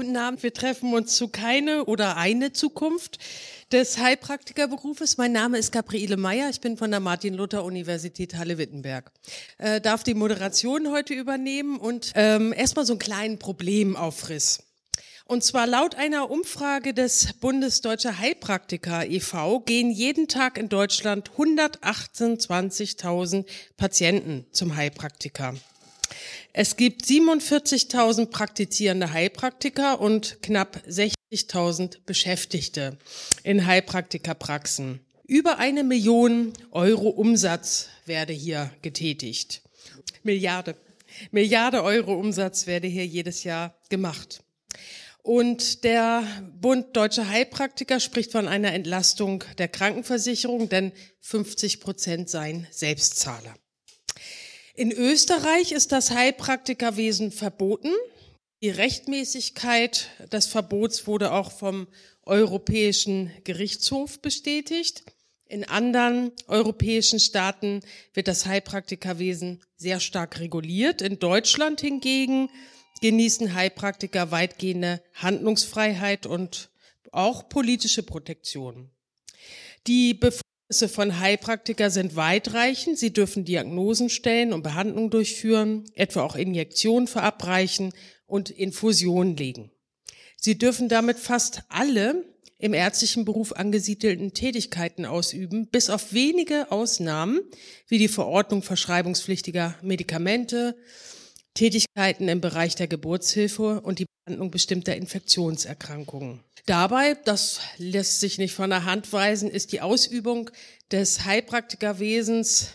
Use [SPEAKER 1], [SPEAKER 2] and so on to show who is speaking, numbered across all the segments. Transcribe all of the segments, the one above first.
[SPEAKER 1] Guten Abend, wir treffen uns zu keine oder eine Zukunft des Heilpraktikerberufes. Mein Name ist Gabriele Meyer, ich bin von der Martin-Luther-Universität Halle-Wittenberg. Äh, darf die Moderation heute übernehmen und ähm, erstmal so einen kleinen Problemaufriss. Und zwar laut einer Umfrage des Bundesdeutscher Heilpraktiker e.V. gehen jeden Tag in Deutschland 128.000 Patienten zum Heilpraktiker. Es gibt 47.000 praktizierende Heilpraktiker und knapp 60.000 Beschäftigte in Heilpraktikerpraxen. Über eine Million Euro Umsatz werde hier getätigt. Milliarde. Milliarde Euro Umsatz werde hier jedes Jahr gemacht. Und der Bund Deutscher Heilpraktiker spricht von einer Entlastung der Krankenversicherung, denn 50 Prozent seien Selbstzahler. In Österreich ist das Heilpraktikerwesen verboten. Die Rechtmäßigkeit des Verbots wurde auch vom Europäischen Gerichtshof bestätigt. In anderen europäischen Staaten wird das Heilpraktikerwesen sehr stark reguliert. In Deutschland hingegen genießen Heilpraktiker weitgehende Handlungsfreiheit und auch politische Protektion. Die Kenntnisse von Heilpraktiker sind weitreichend. Sie dürfen Diagnosen stellen und Behandlungen durchführen, etwa auch Injektionen verabreichen und Infusionen legen. Sie dürfen damit fast alle im ärztlichen Beruf angesiedelten Tätigkeiten ausüben, bis auf wenige Ausnahmen wie die Verordnung verschreibungspflichtiger Medikamente, Tätigkeiten im Bereich der Geburtshilfe und die Behandlung bestimmter Infektionserkrankungen. Dabei, das lässt sich nicht von der Hand weisen, ist die Ausübung des Heilpraktikerwesens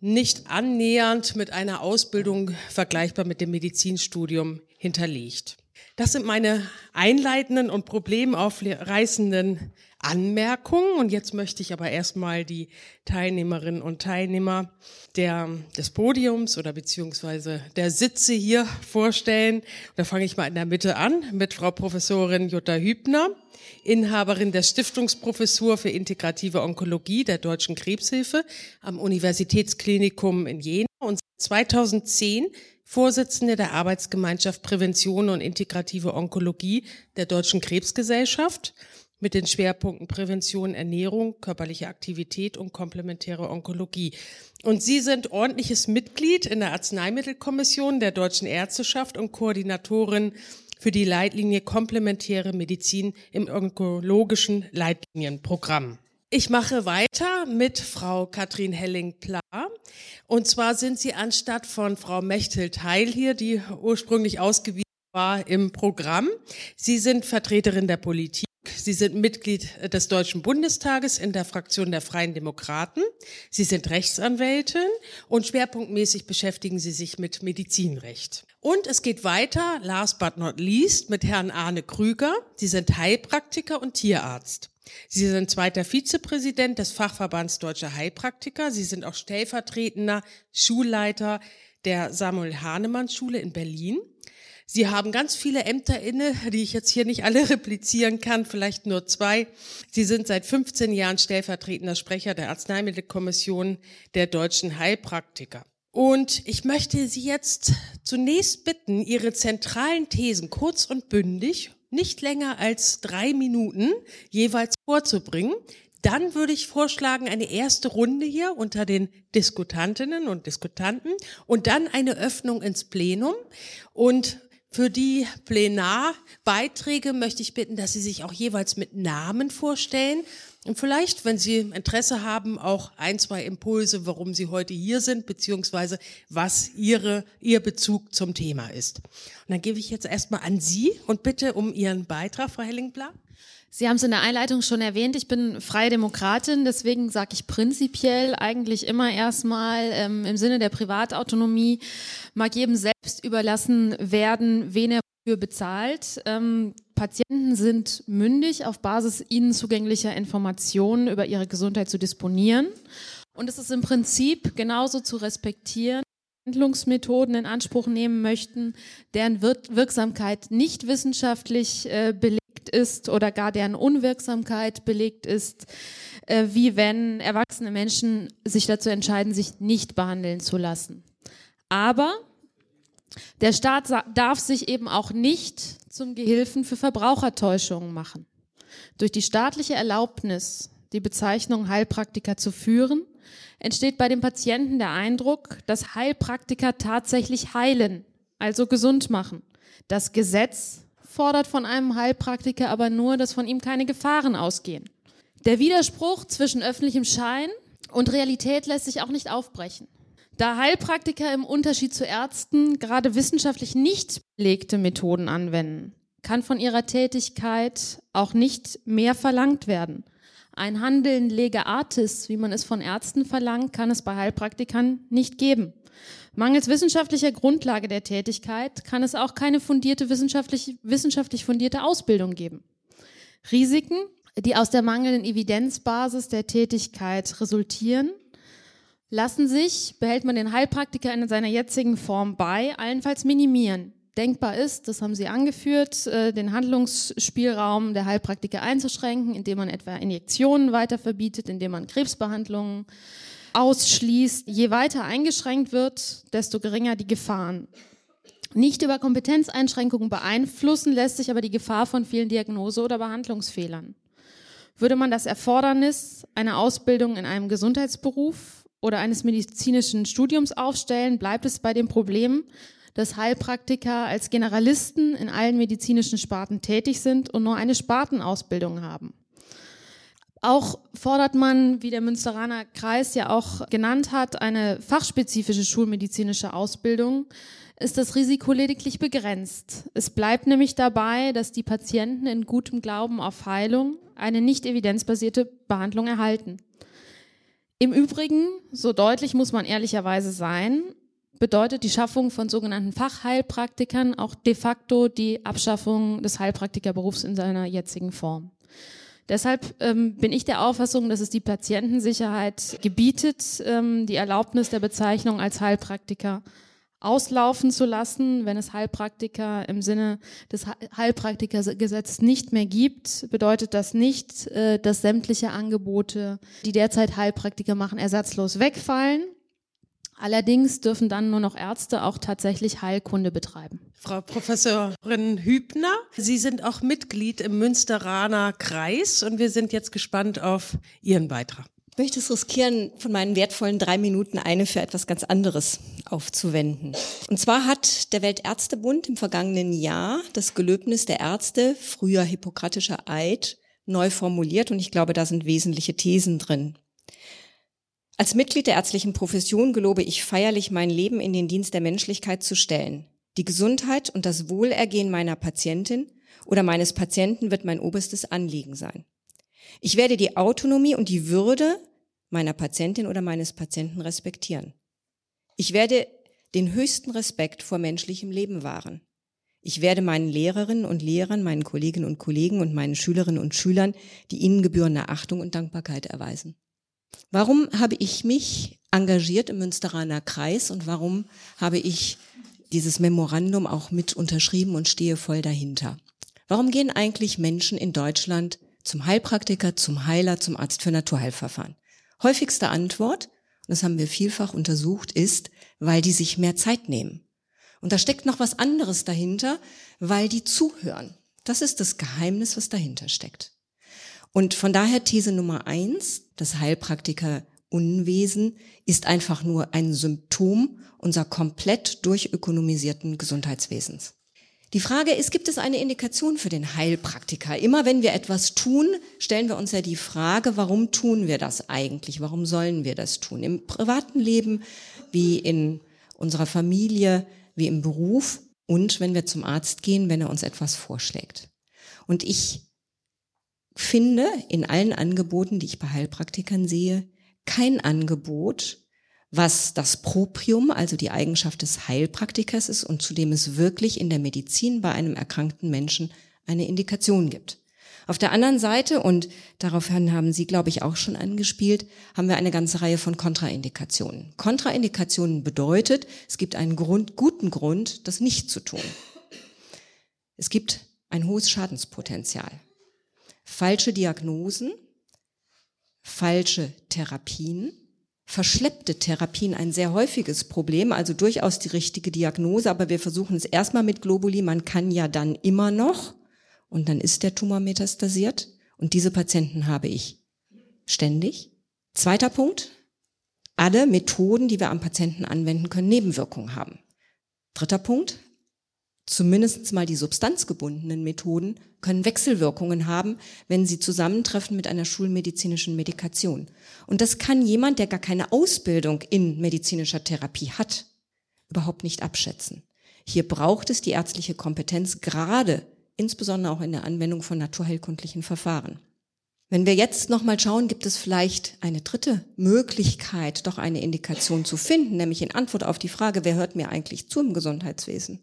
[SPEAKER 1] nicht annähernd mit einer Ausbildung vergleichbar mit dem Medizinstudium hinterlegt. Das sind meine einleitenden und problemaufreißenden Anmerkungen. Und jetzt möchte ich aber erstmal die Teilnehmerinnen und Teilnehmer der, des Podiums oder beziehungsweise der Sitze hier vorstellen. Da fange ich mal in der Mitte an mit Frau Professorin Jutta Hübner, Inhaberin der Stiftungsprofessur für integrative Onkologie der Deutschen Krebshilfe am Universitätsklinikum in Jena und 2010 Vorsitzende der Arbeitsgemeinschaft Prävention und integrative Onkologie der Deutschen Krebsgesellschaft mit den Schwerpunkten Prävention, Ernährung, körperliche Aktivität und komplementäre Onkologie. Und Sie sind ordentliches Mitglied in der Arzneimittelkommission der Deutschen Ärzteschaft und Koordinatorin für die Leitlinie Komplementäre Medizin im onkologischen Leitlinienprogramm. Ich mache weiter mit Frau Katrin Helling-Pla. Und zwar sind Sie anstatt von Frau Mechthild-Heil hier, die ursprünglich ausgewiesen war im Programm. Sie sind Vertreterin der Politik Sie sind Mitglied des Deutschen Bundestages in der Fraktion der Freien Demokraten. Sie sind Rechtsanwältin und schwerpunktmäßig beschäftigen Sie sich mit Medizinrecht. Und es geht weiter, last but not least, mit Herrn Arne Krüger. Sie sind Heilpraktiker und Tierarzt. Sie sind zweiter Vizepräsident des Fachverbands Deutscher Heilpraktiker. Sie sind auch stellvertretender Schulleiter der Samuel Hahnemann Schule in Berlin. Sie haben ganz viele Ämter inne, die ich jetzt hier nicht alle replizieren kann, vielleicht nur zwei. Sie sind seit 15 Jahren stellvertretender Sprecher der Arzneimittelkommission der deutschen Heilpraktiker. Und ich möchte Sie jetzt zunächst bitten, Ihre zentralen Thesen kurz und bündig, nicht länger als drei Minuten jeweils vorzubringen. Dann würde ich vorschlagen, eine erste Runde hier unter den Diskutantinnen und Diskutanten und dann eine Öffnung ins Plenum. Und für die Plenarbeiträge möchte ich bitten, dass Sie sich auch jeweils mit Namen vorstellen und vielleicht, wenn Sie Interesse haben, auch ein, zwei Impulse, warum Sie heute hier sind, beziehungsweise was Ihre, Ihr Bezug zum Thema ist. Und dann gebe ich jetzt erstmal an Sie und bitte um Ihren Beitrag, Frau Hellingpla.
[SPEAKER 2] Sie haben es in der Einleitung schon erwähnt, ich bin freie Demokratin, deswegen sage ich prinzipiell eigentlich immer erstmal ähm, im Sinne der Privatautonomie mag jedem selbst überlassen werden, wen er für bezahlt. Ähm, Patienten sind mündig, auf Basis ihnen zugänglicher Informationen über ihre Gesundheit zu disponieren. Und es ist im Prinzip genauso zu respektieren, Handlungsmethoden in Anspruch nehmen möchten, deren Wirksamkeit nicht wissenschaftlich äh, belegt ist oder gar deren Unwirksamkeit belegt ist, äh, wie wenn erwachsene Menschen sich dazu entscheiden, sich nicht behandeln zu lassen. Aber Der Staat darf sich eben auch nicht zum Gehilfen für Verbrauchertäuschungen machen. Durch die staatliche Erlaubnis, die Bezeichnung Heilpraktiker zu führen, entsteht bei dem Patienten der Eindruck, dass Heilpraktiker tatsächlich heilen, also gesund machen. Das Gesetz fordert von einem Heilpraktiker aber nur, dass von ihm keine Gefahren ausgehen. Der Widerspruch zwischen öffentlichem Schein und Realität lässt sich auch nicht aufbrechen. Da Heilpraktiker im Unterschied zu Ärzten gerade wissenschaftlich nicht belegte Methoden anwenden, kann von ihrer Tätigkeit auch nicht mehr verlangt werden. Ein Handeln lege artis, wie man es von Ärzten verlangt, kann es bei Heilpraktikern nicht geben. Mangels wissenschaftlicher Grundlage der Tätigkeit kann es auch keine fundierte wissenschaftlich, wissenschaftlich fundierte Ausbildung geben. Risiken, die aus der mangelnden Evidenzbasis der Tätigkeit resultieren, lassen sich, behält man den Heilpraktiker in seiner jetzigen Form bei, allenfalls minimieren. Denkbar ist, das haben Sie angeführt, äh, den Handlungsspielraum der Heilpraktiker einzuschränken, indem man etwa Injektionen weiter verbietet, indem man Krebsbehandlungen ausschließt. Je weiter eingeschränkt wird, desto geringer die Gefahren. Nicht über Kompetenzeinschränkungen beeinflussen lässt sich aber die Gefahr von vielen Diagnose- oder Behandlungsfehlern. Würde man das Erfordernis einer Ausbildung in einem Gesundheitsberuf oder eines medizinischen Studiums aufstellen, bleibt es bei dem Problem, dass Heilpraktiker als Generalisten in allen medizinischen Sparten tätig sind und nur eine Spartenausbildung haben. Auch fordert man, wie der Münsteraner Kreis ja auch genannt hat, eine fachspezifische schulmedizinische Ausbildung, ist das Risiko lediglich begrenzt. Es bleibt nämlich dabei, dass die Patienten in gutem Glauben auf Heilung eine nicht evidenzbasierte Behandlung erhalten. Im Übrigen, so deutlich muss man ehrlicherweise sein, bedeutet die Schaffung von sogenannten Fachheilpraktikern auch de facto die Abschaffung des Heilpraktikerberufs in seiner jetzigen Form. Deshalb ähm, bin ich der Auffassung, dass es die Patientensicherheit gebietet, ähm, die Erlaubnis der Bezeichnung als Heilpraktiker auslaufen zu lassen, wenn es Heilpraktiker im Sinne des Heilpraktikergesetzes nicht mehr gibt, bedeutet das nicht, äh, dass sämtliche Angebote, die derzeit Heilpraktiker machen, ersatzlos wegfallen. Allerdings dürfen dann nur noch Ärzte auch tatsächlich Heilkunde betreiben.
[SPEAKER 1] Frau Professorin Hübner, Sie sind auch Mitglied im Münsteraner Kreis und wir sind jetzt gespannt auf Ihren Beitrag
[SPEAKER 3] möchte es riskieren, von meinen wertvollen drei Minuten eine für etwas ganz anderes aufzuwenden. Und zwar hat der Weltärztebund im vergangenen Jahr das Gelöbnis der Ärzte, früher hippokratischer Eid, neu formuliert und ich glaube, da sind wesentliche Thesen drin. Als Mitglied der ärztlichen Profession gelobe ich feierlich, mein Leben in den Dienst der Menschlichkeit zu stellen. Die Gesundheit und das Wohlergehen meiner Patientin oder meines Patienten wird mein oberstes Anliegen sein. Ich werde die Autonomie und die Würde meiner Patientin oder meines Patienten respektieren. Ich werde den höchsten Respekt vor menschlichem Leben wahren. Ich werde meinen Lehrerinnen und Lehrern, meinen Kolleginnen und Kollegen und meinen Schülerinnen und Schülern die ihnen gebührende Achtung und Dankbarkeit erweisen. Warum habe ich mich engagiert im Münsteraner Kreis und warum habe ich dieses Memorandum auch mit unterschrieben und stehe voll dahinter? Warum gehen eigentlich Menschen in Deutschland zum Heilpraktiker, zum Heiler, zum Arzt für Naturheilverfahren? Häufigste Antwort, und das haben wir vielfach untersucht, ist, weil die sich mehr Zeit nehmen. Und da steckt noch was anderes dahinter, weil die zuhören. Das ist das Geheimnis, was dahinter steckt. Und von daher These Nummer eins, das Heilpraktiker Unwesen ist einfach nur ein Symptom unserer komplett durchökonomisierten Gesundheitswesens. Die Frage ist, gibt es eine Indikation für den Heilpraktiker? Immer wenn wir etwas tun, stellen wir uns ja die Frage, warum tun wir das eigentlich? Warum sollen wir das tun? Im privaten Leben, wie in unserer Familie, wie im Beruf und wenn wir zum Arzt gehen, wenn er uns etwas vorschlägt. Und ich finde in allen Angeboten, die ich bei Heilpraktikern sehe, kein Angebot, was das Proprium, also die Eigenschaft des Heilpraktikers ist und zu dem es wirklich in der Medizin bei einem erkrankten Menschen eine Indikation gibt. Auf der anderen Seite, und daraufhin haben Sie, glaube ich, auch schon angespielt, haben wir eine ganze Reihe von Kontraindikationen. Kontraindikationen bedeutet, es gibt einen Grund, guten Grund, das nicht zu tun. Es gibt ein hohes Schadenspotenzial. Falsche Diagnosen, falsche Therapien, verschleppte Therapien ein sehr häufiges Problem, also durchaus die richtige Diagnose, aber wir versuchen es erstmal mit Globuli, man kann ja dann immer noch und dann ist der Tumor metastasiert und diese Patienten habe ich ständig. Zweiter Punkt, alle Methoden, die wir am Patienten anwenden können, Nebenwirkungen haben. Dritter Punkt, zumindest mal die substanzgebundenen Methoden können Wechselwirkungen haben, wenn sie zusammentreffen mit einer schulmedizinischen Medikation. Und das kann jemand, der gar keine Ausbildung in medizinischer Therapie hat, überhaupt nicht abschätzen. Hier braucht es die ärztliche Kompetenz, gerade insbesondere auch in der Anwendung von naturheilkundlichen Verfahren. Wenn wir jetzt nochmal schauen, gibt es vielleicht eine dritte Möglichkeit, doch eine Indikation zu finden, nämlich in Antwort auf die Frage, wer hört mir eigentlich zu im Gesundheitswesen?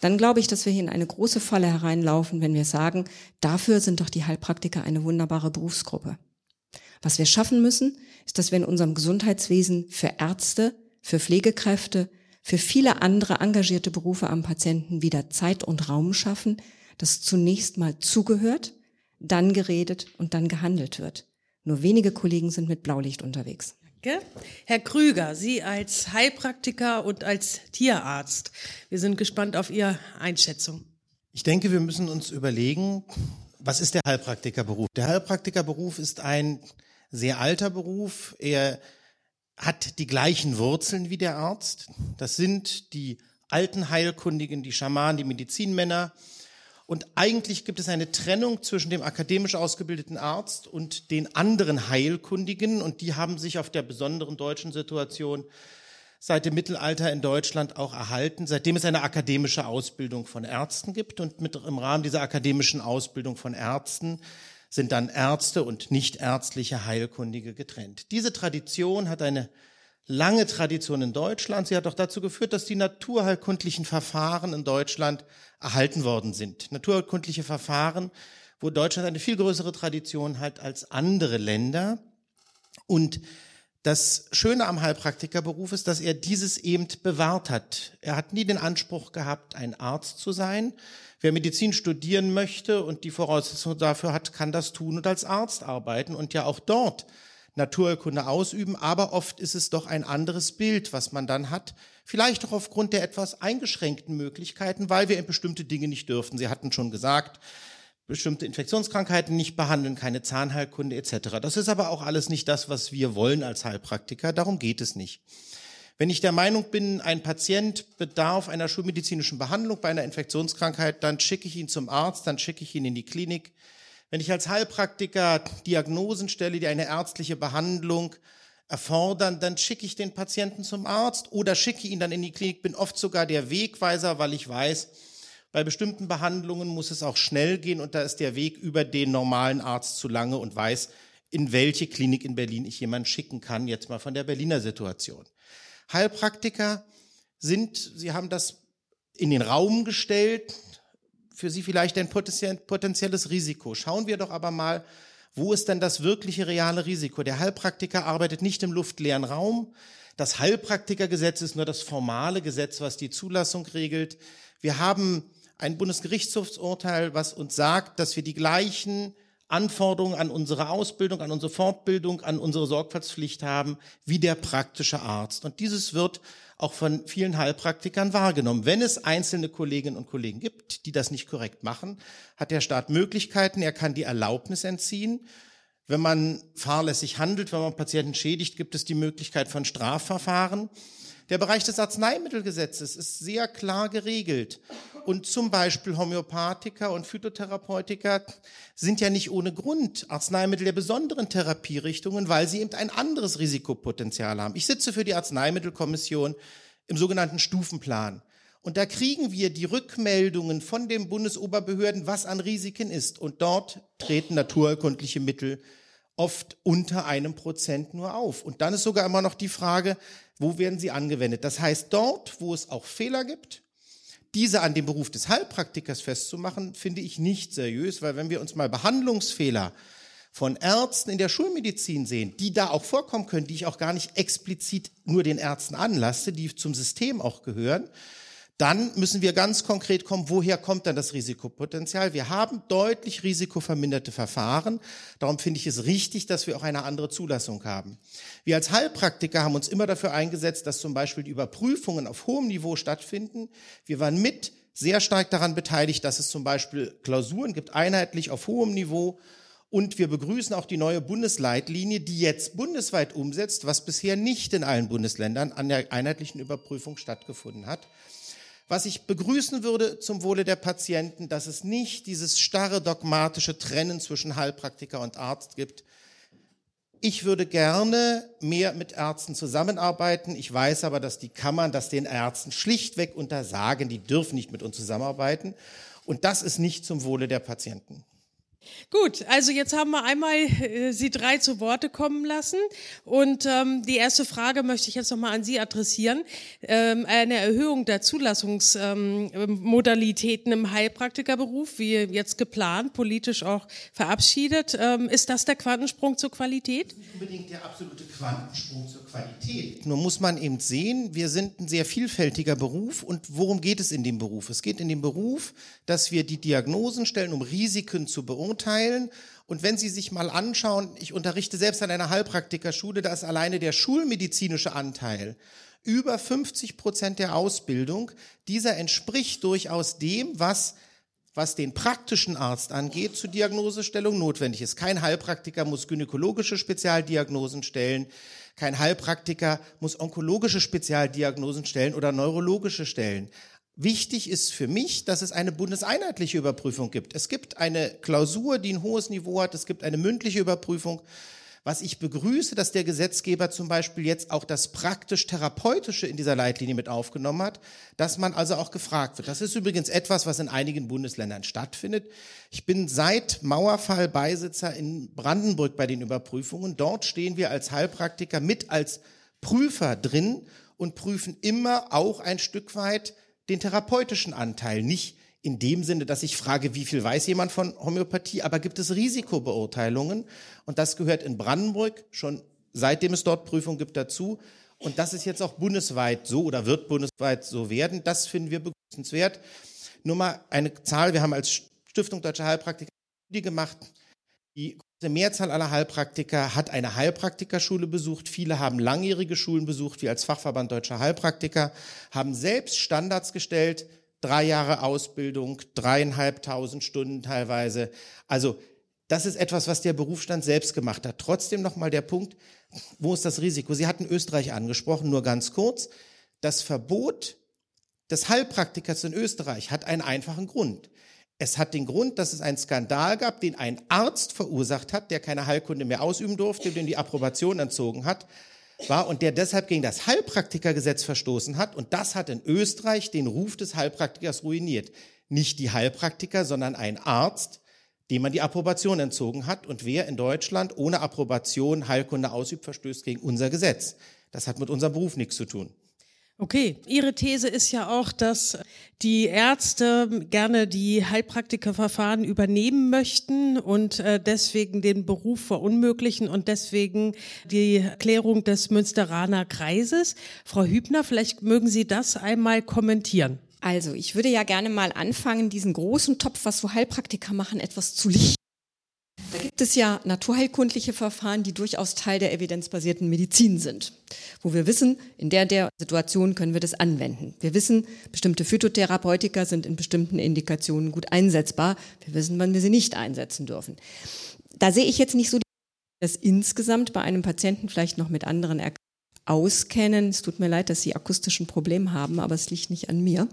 [SPEAKER 3] Dann glaube ich, dass wir hier in eine große Falle hereinlaufen, wenn wir sagen, dafür sind doch die Heilpraktiker eine wunderbare Berufsgruppe. Was wir schaffen müssen, ist, dass wir in unserem Gesundheitswesen für Ärzte, für Pflegekräfte, für viele andere engagierte Berufe am Patienten wieder Zeit und Raum schaffen, dass zunächst mal zugehört, dann geredet und dann gehandelt wird. Nur wenige Kollegen sind mit Blaulicht unterwegs.
[SPEAKER 1] Herr Krüger, Sie als Heilpraktiker und als Tierarzt, wir sind gespannt auf Ihre Einschätzung.
[SPEAKER 4] Ich denke, wir müssen uns überlegen, was ist der Heilpraktikerberuf? Der Heilpraktikerberuf ist ein sehr alter Beruf. Er hat die gleichen Wurzeln wie der Arzt. Das sind die alten Heilkundigen, die Schamanen, die Medizinmänner, und eigentlich gibt es eine Trennung zwischen dem akademisch ausgebildeten Arzt und den anderen Heilkundigen. Und die haben sich auf der besonderen deutschen Situation seit dem Mittelalter in Deutschland auch erhalten, seitdem es eine akademische Ausbildung von Ärzten gibt. Und mit, im Rahmen dieser akademischen Ausbildung von Ärzten sind dann Ärzte und nichtärztliche Heilkundige getrennt. Diese Tradition hat eine lange Tradition in Deutschland. Sie hat auch dazu geführt, dass die naturheilkundlichen Verfahren in Deutschland erhalten worden sind. Naturheilkundliche Verfahren, wo Deutschland eine viel größere Tradition hat als andere Länder. Und das Schöne am Heilpraktikerberuf ist, dass er dieses eben bewahrt hat. Er hat nie den Anspruch gehabt, ein Arzt zu sein. Wer Medizin studieren möchte und die Voraussetzungen dafür hat, kann das tun und als Arzt arbeiten und ja auch dort Naturkunde ausüben, aber oft ist es doch ein anderes Bild, was man dann hat. Vielleicht auch aufgrund der etwas eingeschränkten Möglichkeiten, weil wir in bestimmte Dinge nicht dürften. Sie hatten schon gesagt, bestimmte Infektionskrankheiten nicht behandeln, keine Zahnheilkunde etc. Das ist aber auch alles nicht das, was wir wollen als Heilpraktiker. Darum geht es nicht. Wenn ich der Meinung bin, ein Patient bedarf einer schulmedizinischen Behandlung bei einer Infektionskrankheit, dann schicke ich ihn zum Arzt, dann schicke ich ihn in die Klinik. Wenn ich als Heilpraktiker Diagnosen stelle, die eine ärztliche Behandlung erfordern, dann schicke ich den Patienten zum Arzt oder schicke ihn dann in die Klinik, bin oft sogar der Wegweiser, weil ich weiß, bei bestimmten Behandlungen muss es auch schnell gehen und da ist der Weg über den normalen Arzt zu lange und weiß, in welche Klinik in Berlin ich jemanden schicken kann, jetzt mal von der Berliner Situation. Heilpraktiker sind, Sie haben das in den Raum gestellt, für Sie vielleicht ein potenzielles Risiko. Schauen wir doch aber mal, wo ist denn das wirkliche reale Risiko? Der Heilpraktiker arbeitet nicht im luftleeren Raum. Das Heilpraktikergesetz ist nur das formale Gesetz, was die Zulassung regelt. Wir haben ein Bundesgerichtshofsurteil, was uns sagt, dass wir die gleichen Anforderungen an unsere Ausbildung, an unsere Fortbildung, an unsere Sorgfaltspflicht haben wie der praktische Arzt. Und dieses wird auch von vielen Heilpraktikern wahrgenommen. Wenn es einzelne Kolleginnen und Kollegen gibt, die das nicht korrekt machen, hat der Staat Möglichkeiten, er kann die Erlaubnis entziehen. Wenn man fahrlässig handelt, wenn man Patienten schädigt, gibt es die Möglichkeit von Strafverfahren. Der Bereich des Arzneimittelgesetzes ist sehr klar geregelt. Und zum Beispiel Homöopathiker und Phytotherapeutiker sind ja nicht ohne Grund Arzneimittel der besonderen Therapierichtungen, weil sie eben ein anderes Risikopotenzial haben. Ich sitze für die Arzneimittelkommission im sogenannten Stufenplan. Und da kriegen wir die Rückmeldungen von den Bundesoberbehörden, was an Risiken ist. Und dort treten naturerkundliche Mittel oft unter einem Prozent nur auf. Und dann ist sogar immer noch die Frage, wo werden sie angewendet? Das heißt, dort, wo es auch Fehler gibt, diese an dem Beruf des Heilpraktikers festzumachen, finde ich nicht seriös, weil wenn wir uns mal Behandlungsfehler von Ärzten in der Schulmedizin sehen, die da auch vorkommen können, die ich auch gar nicht explizit nur den Ärzten anlasse, die zum System auch gehören, dann müssen wir ganz konkret kommen, woher kommt dann das Risikopotenzial? Wir haben deutlich risikoverminderte Verfahren. Darum finde ich es richtig, dass wir auch eine andere Zulassung haben. Wir als Heilpraktiker haben uns immer dafür eingesetzt, dass zum Beispiel die Überprüfungen auf hohem Niveau stattfinden. Wir waren mit sehr stark daran beteiligt, dass es zum Beispiel Klausuren gibt, einheitlich auf hohem Niveau. Und wir begrüßen auch die neue Bundesleitlinie, die jetzt bundesweit umsetzt, was bisher nicht in allen Bundesländern an der einheitlichen Überprüfung stattgefunden hat. Was ich begrüßen würde zum Wohle der Patienten, dass es nicht dieses starre dogmatische Trennen zwischen Heilpraktiker und Arzt gibt. Ich würde gerne mehr mit Ärzten zusammenarbeiten. Ich weiß aber, dass die Kammern das den Ärzten schlichtweg untersagen. Die dürfen nicht mit uns zusammenarbeiten. Und das ist nicht zum Wohle der Patienten.
[SPEAKER 1] Gut, also jetzt haben wir einmal äh, Sie drei zu Worte kommen lassen und ähm, die erste Frage möchte ich jetzt nochmal an Sie adressieren. Ähm, eine Erhöhung der Zulassungsmodalitäten ähm, im Heilpraktikerberuf, wie jetzt geplant, politisch auch verabschiedet, ähm, ist das der Quantensprung zur Qualität?
[SPEAKER 4] Nicht unbedingt der absolute Quantensprung zur Qualität. Nur muss man eben sehen, wir sind ein sehr vielfältiger Beruf und worum geht es in dem Beruf? Es geht in dem Beruf, dass wir die Diagnosen stellen, um Risiken zu beurteilen beurteilen. Und wenn Sie sich mal anschauen, ich unterrichte selbst an einer Heilpraktikerschule, da ist alleine der schulmedizinische Anteil über 50 Prozent der Ausbildung. Dieser entspricht durchaus dem, was was den praktischen Arzt angeht, zur Diagnosestellung notwendig ist. Kein Heilpraktiker muss gynäkologische Spezialdiagnosen stellen, kein Heilpraktiker muss onkologische Spezialdiagnosen stellen oder neurologische stellen. Wichtig ist für mich, dass es eine bundeseinheitliche Überprüfung gibt. Es gibt eine Klausur, die ein hohes Niveau hat. Es gibt eine mündliche Überprüfung. Was ich begrüße, dass der Gesetzgeber zum Beispiel jetzt auch das praktisch-therapeutische in dieser Leitlinie mit aufgenommen hat, dass man also auch gefragt wird. Das ist übrigens etwas, was in einigen Bundesländern stattfindet. Ich bin seit Mauerfall Beisitzer in Brandenburg bei den Überprüfungen. Dort stehen wir als Heilpraktiker mit als Prüfer drin und prüfen immer auch ein Stück weit den therapeutischen Anteil. Nicht in dem Sinne, dass ich frage, wie viel weiß jemand von Homöopathie, aber gibt es Risikobeurteilungen? Und das gehört in Brandenburg schon seitdem es dort Prüfungen gibt dazu. Und das ist jetzt auch bundesweit so oder wird bundesweit so werden. Das finden wir begrüßenswert. Nur mal eine Zahl. Wir haben als Stiftung Deutscher Heilpraktiker die gemacht. Die große Mehrzahl aller Heilpraktiker hat eine Heilpraktikerschule besucht. Viele haben langjährige Schulen besucht, wie als Fachverband Deutscher Heilpraktiker, haben selbst Standards gestellt, drei Jahre Ausbildung, dreieinhalbtausend Stunden teilweise. Also das ist etwas, was der Berufsstand selbst gemacht hat. Trotzdem nochmal der Punkt, wo ist das Risiko? Sie hatten Österreich angesprochen, nur ganz kurz. Das Verbot des Heilpraktikers in Österreich hat einen einfachen Grund. Es hat den Grund, dass es einen Skandal gab, den ein Arzt verursacht hat, der keine Heilkunde mehr ausüben durfte, dem die Approbation entzogen hat, war und der deshalb gegen das Heilpraktikergesetz verstoßen hat. Und das hat in Österreich den Ruf des Heilpraktikers ruiniert. Nicht die Heilpraktiker, sondern ein Arzt, dem man die Approbation entzogen hat. Und wer in Deutschland ohne Approbation Heilkunde ausübt, verstößt gegen unser Gesetz. Das hat mit unserem Beruf nichts zu tun.
[SPEAKER 1] Okay, Ihre These ist ja auch, dass die Ärzte gerne die Heilpraktikerverfahren übernehmen möchten und äh, deswegen den Beruf verunmöglichen und deswegen die Klärung des Münsteraner Kreises. Frau Hübner, vielleicht mögen Sie das einmal kommentieren.
[SPEAKER 3] Also, ich würde ja gerne mal anfangen, diesen großen Topf, was so Heilpraktiker machen, etwas zu lichten. Da gibt es ja naturheilkundliche Verfahren, die durchaus Teil der evidenzbasierten Medizin sind, wo wir wissen, in der der Situation können wir das anwenden. Wir wissen, bestimmte Phytotherapeutika sind in bestimmten Indikationen gut einsetzbar. Wir wissen, wann wir sie nicht einsetzen dürfen. Da sehe ich jetzt nicht so, dass insgesamt bei einem Patienten vielleicht noch mit anderen Erkrankungen auskennen. Es tut mir leid, dass Sie akustischen Problem haben, aber es liegt nicht an mir.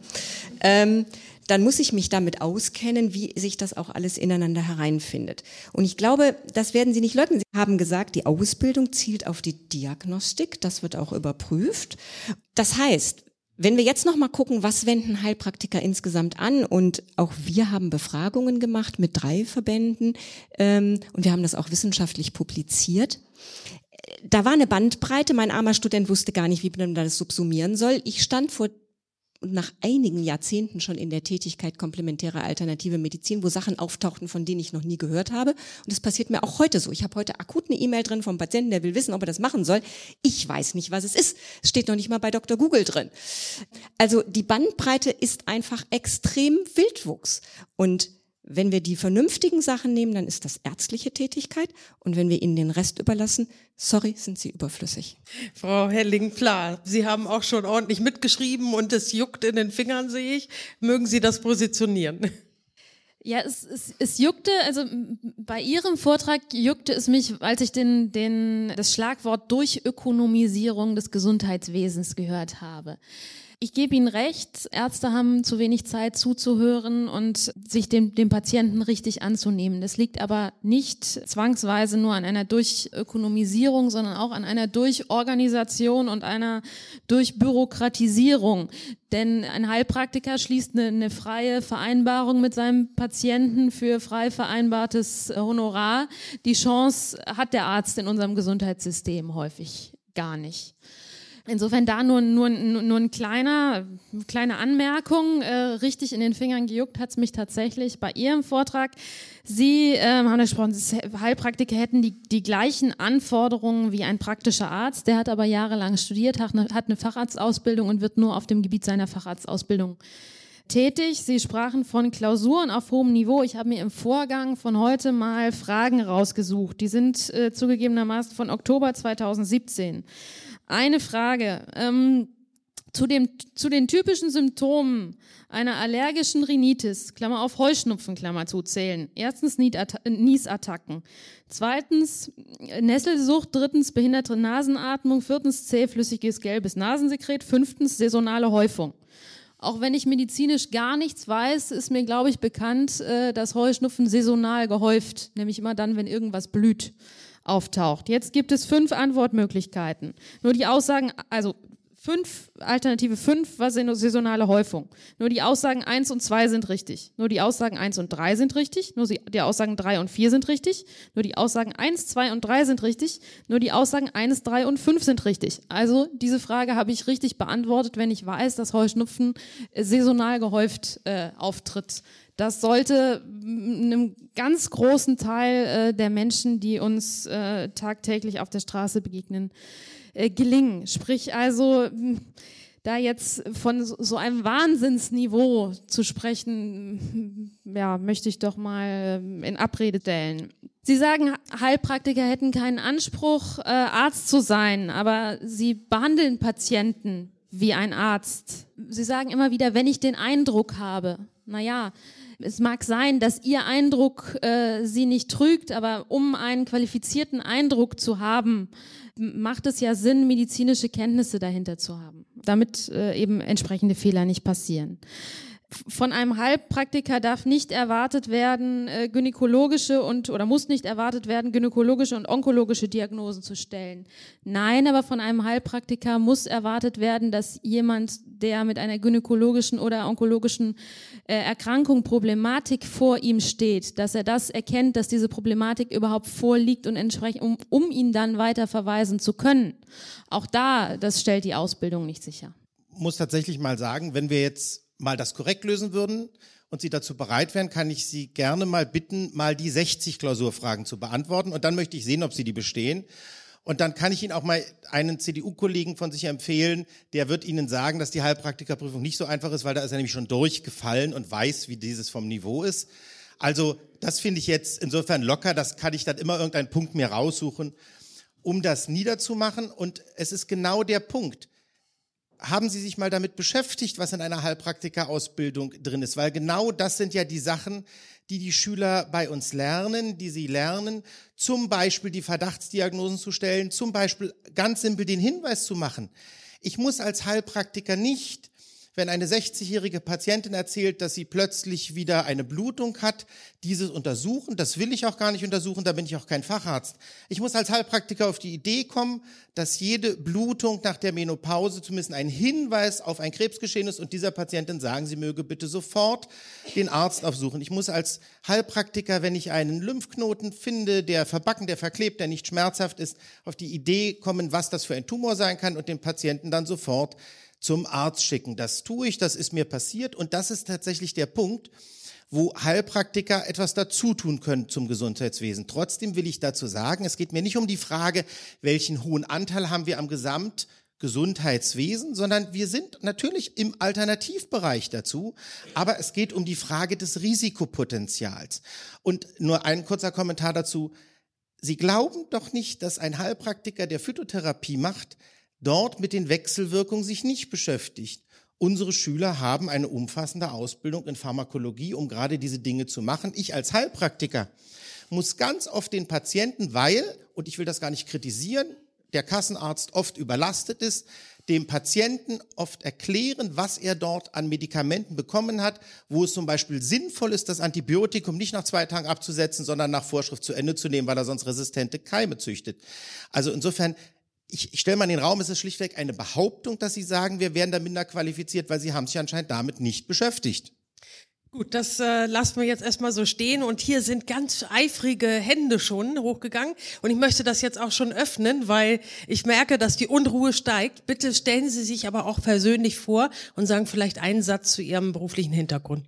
[SPEAKER 3] Ähm, dann muss ich mich damit auskennen, wie sich das auch alles ineinander hereinfindet. Und ich glaube, das werden Sie nicht leugnen. Sie haben gesagt, die Ausbildung zielt auf die Diagnostik. Das wird auch überprüft. Das heißt, wenn wir jetzt noch mal gucken, was wenden Heilpraktiker insgesamt an und auch wir haben Befragungen gemacht mit drei Verbänden ähm, und wir haben das auch wissenschaftlich publiziert. Da war eine Bandbreite. Mein armer Student wusste gar nicht, wie man das subsumieren soll. Ich stand vor und nach einigen Jahrzehnten schon in der Tätigkeit komplementäre alternative Medizin, wo Sachen auftauchten, von denen ich noch nie gehört habe. Und das passiert mir auch heute so. Ich habe heute akut eine E-Mail drin vom Patienten, der will wissen, ob er das machen soll. Ich weiß nicht, was es ist. Es steht noch nicht mal bei Dr. Google drin. Also die Bandbreite ist einfach extrem Wildwuchs. Und wenn wir die vernünftigen Sachen nehmen, dann ist das ärztliche Tätigkeit. Und wenn wir ihnen den Rest überlassen, sorry, sind sie überflüssig.
[SPEAKER 1] Frau Helling-Pla, Sie haben auch schon ordentlich mitgeschrieben und es juckt in den Fingern, sehe ich. Mögen Sie das positionieren?
[SPEAKER 2] Ja, es, es, es juckte, also bei Ihrem Vortrag juckte es mich, als ich den, den, das Schlagwort Durchökonomisierung des Gesundheitswesens gehört habe. Ich gebe Ihnen recht, Ärzte haben zu wenig Zeit zuzuhören und sich dem, dem Patienten richtig anzunehmen. Das liegt aber nicht zwangsweise nur an einer Durchökonomisierung, sondern auch an einer Durchorganisation und einer Durchbürokratisierung. Denn ein Heilpraktiker schließt eine, eine freie Vereinbarung mit seinem Patienten für frei vereinbartes Honorar. Die Chance hat der Arzt in unserem Gesundheitssystem häufig gar nicht. Insofern da nur, nur, nur ein kleiner, kleine Anmerkung. Äh, richtig in den Fingern gejuckt hat's mich tatsächlich bei Ihrem Vortrag. Sie ähm, haben gesprochen, Heilpraktiker hätten die, die gleichen Anforderungen wie ein praktischer Arzt. Der hat aber jahrelang studiert, hat eine, hat eine Facharztausbildung und wird nur auf dem Gebiet seiner Facharztausbildung tätig. Sie sprachen von Klausuren auf hohem Niveau. Ich habe mir im Vorgang von heute mal Fragen rausgesucht. Die sind äh, zugegebenermaßen von Oktober 2017. Eine Frage. Ähm, zu, dem, zu den typischen Symptomen einer allergischen Rhinitis, Klammer auf Heuschnupfen, Klammer zu, zählen. Erstens Niesattacken. Zweitens Nesselsucht. Drittens behinderte Nasenatmung. Viertens zähflüssiges gelbes Nasensekret. Fünftens saisonale Häufung. Auch wenn ich medizinisch gar nichts weiß, ist mir, glaube ich, bekannt, äh, dass Heuschnupfen saisonal gehäuft, nämlich immer dann, wenn irgendwas blüht auftaucht. Jetzt gibt es fünf Antwortmöglichkeiten. Nur die Aussagen, also fünf, Alternative fünf war saisonale Häufung. Nur die Aussagen eins und zwei sind richtig. Nur die Aussagen eins und drei sind richtig. Nur die Aussagen drei und vier sind richtig. Nur die Aussagen eins, zwei und drei sind richtig. Nur die Aussagen eins, drei und fünf sind richtig. Also diese Frage habe ich richtig beantwortet, wenn ich weiß, dass Heuschnupfen saisonal gehäuft äh, auftritt. Das sollte einem ganz großen Teil äh, der Menschen, die uns äh, tagtäglich auf der Straße begegnen, äh, gelingen. Sprich also, da jetzt von so einem Wahnsinnsniveau zu sprechen, ja, möchte ich doch mal in Abrede stellen. Sie sagen, Heilpraktiker hätten keinen Anspruch, Arzt zu sein, aber sie behandeln Patienten wie ein Arzt. Sie sagen immer wieder, wenn ich den Eindruck habe, naja, es mag sein, dass Ihr Eindruck äh, Sie nicht trügt, aber um einen qualifizierten Eindruck zu haben, macht es ja Sinn, medizinische Kenntnisse dahinter zu haben, damit äh, eben entsprechende Fehler nicht passieren von einem Heilpraktiker darf nicht erwartet werden, äh, gynäkologische und oder muss nicht erwartet werden, gynäkologische und onkologische Diagnosen zu stellen. Nein, aber von einem Heilpraktiker muss erwartet werden, dass jemand, der mit einer gynäkologischen oder onkologischen äh, Erkrankung, Problematik vor ihm steht, dass er das erkennt, dass diese Problematik überhaupt vorliegt und entsprechend, um, um ihn dann weiter verweisen zu können. Auch da, das stellt die Ausbildung nicht sicher.
[SPEAKER 4] Muss tatsächlich mal sagen, wenn wir jetzt mal das korrekt lösen würden und Sie dazu bereit wären, kann ich Sie gerne mal bitten, mal die 60 Klausurfragen zu beantworten. Und dann möchte ich sehen, ob Sie die bestehen. Und dann kann ich Ihnen auch mal einen CDU-Kollegen von sich empfehlen, der wird Ihnen sagen, dass die Heilpraktikerprüfung nicht so einfach ist, weil da ist er nämlich schon durchgefallen und weiß, wie dieses vom Niveau ist. Also das finde ich jetzt insofern locker, das kann ich dann immer irgendeinen Punkt mir raussuchen, um das niederzumachen. Und es ist genau der Punkt haben Sie sich mal damit beschäftigt, was in einer Heilpraktika-Ausbildung drin ist? Weil genau das sind ja die Sachen, die die Schüler bei uns lernen, die sie lernen, zum Beispiel die Verdachtsdiagnosen zu stellen, zum Beispiel ganz simpel den Hinweis zu machen. Ich muss als Heilpraktiker nicht wenn eine 60-jährige Patientin erzählt, dass sie plötzlich wieder eine Blutung hat, dieses untersuchen. Das will ich auch gar nicht untersuchen, da bin ich auch kein Facharzt. Ich muss als Heilpraktiker auf die Idee kommen, dass jede Blutung nach der Menopause zumindest ein Hinweis auf ein Krebsgeschehen ist und dieser Patientin sagen, sie möge bitte sofort den Arzt aufsuchen. Ich muss als Heilpraktiker, wenn ich einen Lymphknoten finde, der verbacken, der verklebt, der nicht schmerzhaft ist, auf die Idee kommen, was das für ein Tumor sein kann und dem Patienten dann sofort zum Arzt schicken. Das tue ich, das ist mir passiert und das ist tatsächlich der Punkt, wo Heilpraktiker etwas dazu tun können zum Gesundheitswesen. Trotzdem will ich dazu sagen, es geht mir nicht um die Frage, welchen hohen Anteil haben wir am Gesamtgesundheitswesen, sondern wir sind natürlich im Alternativbereich dazu, aber es geht um die Frage des Risikopotenzials. Und nur ein kurzer Kommentar dazu. Sie glauben doch nicht, dass ein Heilpraktiker, der Phytotherapie macht, dort mit den Wechselwirkungen sich nicht beschäftigt. Unsere Schüler haben eine umfassende Ausbildung in Pharmakologie, um gerade diese Dinge zu machen. Ich als Heilpraktiker muss ganz oft den Patienten, weil, und ich will das gar nicht kritisieren, der Kassenarzt oft überlastet ist, dem Patienten oft erklären, was er dort an Medikamenten bekommen hat, wo es zum Beispiel sinnvoll ist, das Antibiotikum nicht nach zwei Tagen abzusetzen, sondern nach Vorschrift zu Ende zu nehmen, weil er sonst resistente Keime züchtet. Also insofern ich, ich stelle mal in den Raum, es ist schlichtweg eine Behauptung, dass Sie sagen, wir werden da minder qualifiziert, weil Sie haben sich anscheinend damit nicht beschäftigt.
[SPEAKER 1] Gut, das äh, lassen wir jetzt erstmal so stehen und hier sind ganz eifrige Hände schon hochgegangen und ich möchte das jetzt auch schon öffnen, weil ich merke, dass die Unruhe steigt. Bitte stellen Sie sich aber auch persönlich vor und sagen vielleicht einen Satz zu Ihrem beruflichen Hintergrund.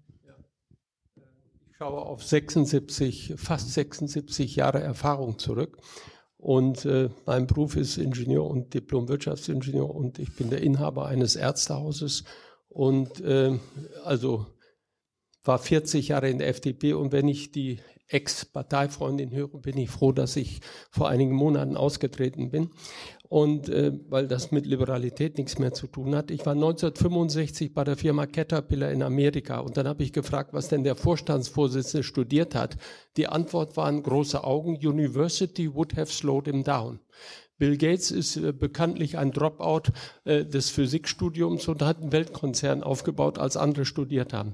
[SPEAKER 5] Ich schaue auf 76, fast 76 Jahre Erfahrung zurück und äh, mein Beruf ist Ingenieur und Diplom-Wirtschaftsingenieur und ich bin der Inhaber eines Ärztehauses und äh, also war 40 Jahre in der FDP und wenn ich die Ex-Parteifreundin höre, bin ich froh, dass ich vor einigen Monaten ausgetreten bin. Und äh, weil das mit Liberalität nichts mehr zu tun hat. Ich war 1965 bei der Firma Caterpillar in Amerika und dann habe ich gefragt, was denn der Vorstandsvorsitzende studiert hat. Die Antwort waren große Augen. University would have slowed him down. Bill Gates ist äh, bekanntlich ein Dropout äh, des Physikstudiums und hat einen Weltkonzern aufgebaut, als andere studiert haben.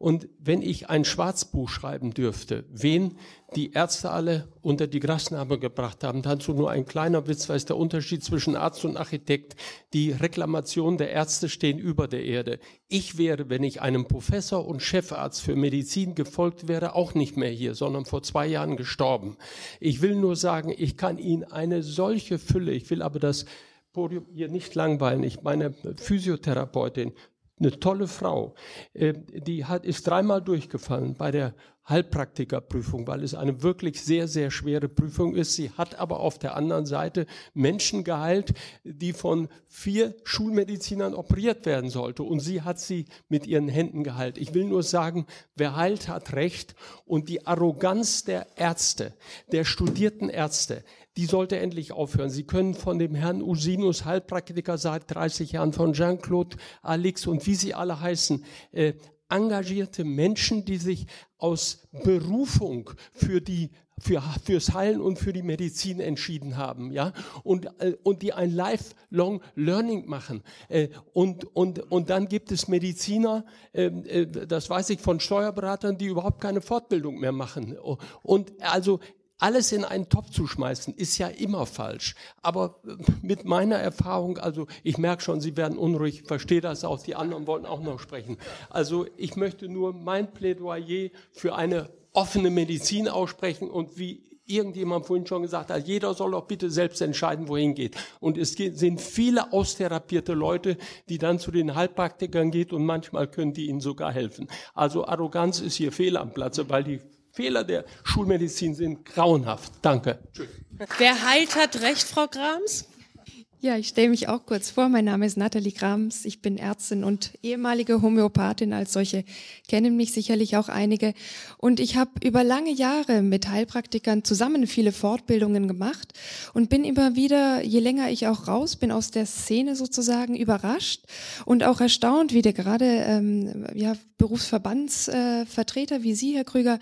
[SPEAKER 5] Und wenn ich ein Schwarzbuch schreiben dürfte, wen die Ärzte alle unter die Grasnarbe gebracht haben, dazu nur ein kleiner Witz, weil es der Unterschied zwischen Arzt und Architekt. Die Reklamationen der Ärzte stehen über der Erde. Ich wäre, wenn ich einem Professor und Chefarzt für Medizin gefolgt wäre, auch nicht mehr hier, sondern vor zwei Jahren gestorben. Ich will nur sagen, ich kann Ihnen eine solche Fülle, ich will aber das Podium hier nicht langweilen. Ich meine Physiotherapeutin, eine tolle Frau, äh, die hat, ist dreimal durchgefallen bei der Heilpraktikerprüfung, weil es eine wirklich sehr, sehr schwere Prüfung ist. Sie hat aber auf der anderen Seite Menschen geheilt, die von vier Schulmedizinern operiert werden sollte. Und sie hat sie mit ihren Händen geheilt. Ich will nur sagen, wer heilt, hat Recht. Und die Arroganz der Ärzte, der studierten Ärzte, die sollte endlich aufhören. Sie können von dem Herrn Usinus, Heilpraktiker seit 30 Jahren, von Jean-Claude Alix und wie sie alle heißen, äh, engagierte Menschen, die sich aus Berufung für die für, fürs Heilen und für die Medizin entschieden haben, ja, und, äh, und die ein lifelong Learning machen. Äh, und, und, und dann gibt es Mediziner, äh, äh, das weiß ich von Steuerberatern, die überhaupt keine Fortbildung mehr machen. Und also alles in einen Topf zu schmeißen, ist ja immer falsch. Aber äh, mit meiner Erfahrung, also ich merke schon, Sie werden unruhig, verstehe das auch, die anderen wollen auch noch sprechen. Also ich möchte nur mein Plädoyer für eine offene Medizin aussprechen und wie irgendjemand vorhin schon gesagt hat, jeder soll doch bitte selbst entscheiden, wohin geht. Und es sind viele austherapierte Leute, die dann zu den Heilpraktikern geht und manchmal können die ihnen sogar helfen. Also Arroganz ist hier fehl am Platze, weil die Fehler der Schulmedizin sind grauenhaft. Danke.
[SPEAKER 1] Tschüss. Wer heilt, hat recht, Frau Grams?
[SPEAKER 6] Ja, ich stelle mich auch kurz vor. Mein Name ist Nathalie Grams. Ich bin Ärztin und ehemalige Homöopathin. Als solche kennen mich sicherlich auch einige. Und ich habe über lange Jahre mit Heilpraktikern zusammen viele Fortbildungen gemacht und bin immer wieder, je länger ich auch raus bin aus der Szene sozusagen, überrascht und auch erstaunt, wie der gerade ähm, ja, Berufsverbandsvertreter äh, wie Sie, Herr Krüger,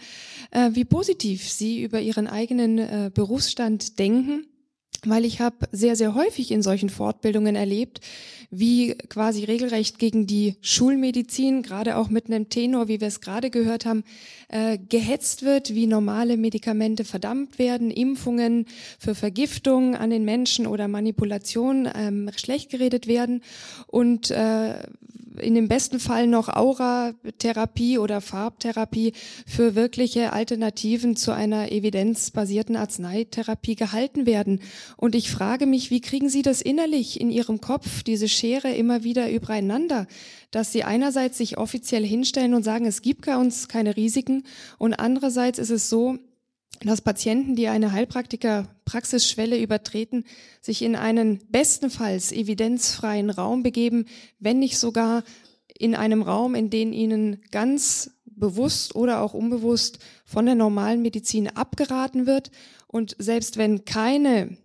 [SPEAKER 6] äh, wie positiv Sie über Ihren eigenen äh, Berufsstand denken weil ich habe sehr, sehr häufig in solchen Fortbildungen erlebt, wie quasi regelrecht gegen die Schulmedizin, gerade auch mit einem Tenor, wie wir es gerade gehört haben, äh, gehetzt wird, wie normale Medikamente verdammt werden, Impfungen für Vergiftung an den Menschen oder Manipulation ähm, schlecht geredet werden. Und äh, in dem besten Fall noch Auratherapie oder Farbtherapie für wirkliche Alternativen zu einer evidenzbasierten Arzneitherapie gehalten werden. Und ich frage mich, wie kriegen Sie das innerlich in Ihrem Kopf, diese Schere immer wieder übereinander, dass Sie einerseits sich offiziell hinstellen und sagen, es gibt bei uns keine Risiken und andererseits ist es so, dass Patienten, die eine Heilpraktiker-Praxisschwelle übertreten, sich in einen bestenfalls evidenzfreien Raum begeben, wenn nicht sogar in einem Raum, in den ihnen ganz bewusst oder auch unbewusst von der normalen Medizin abgeraten wird. Und selbst wenn keine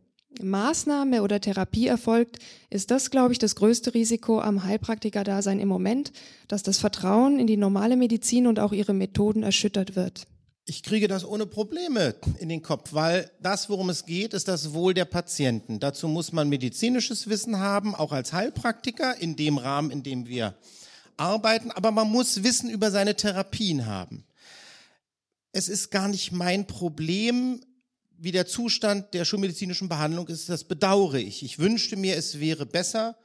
[SPEAKER 6] Maßnahme oder Therapie erfolgt, ist das, glaube ich, das größte Risiko am Heilpraktiker-Dasein im Moment, dass das Vertrauen in die normale Medizin und auch ihre Methoden erschüttert wird.
[SPEAKER 4] Ich kriege das ohne Probleme in den Kopf, weil das, worum es geht, ist das Wohl der Patienten. Dazu muss man medizinisches Wissen haben, auch als Heilpraktiker, in dem Rahmen, in dem wir arbeiten, aber man muss Wissen über seine Therapien haben. Es ist gar nicht mein Problem, wie der Zustand der schulmedizinischen Behandlung ist, das bedauere ich. Ich wünschte mir, es wäre besser,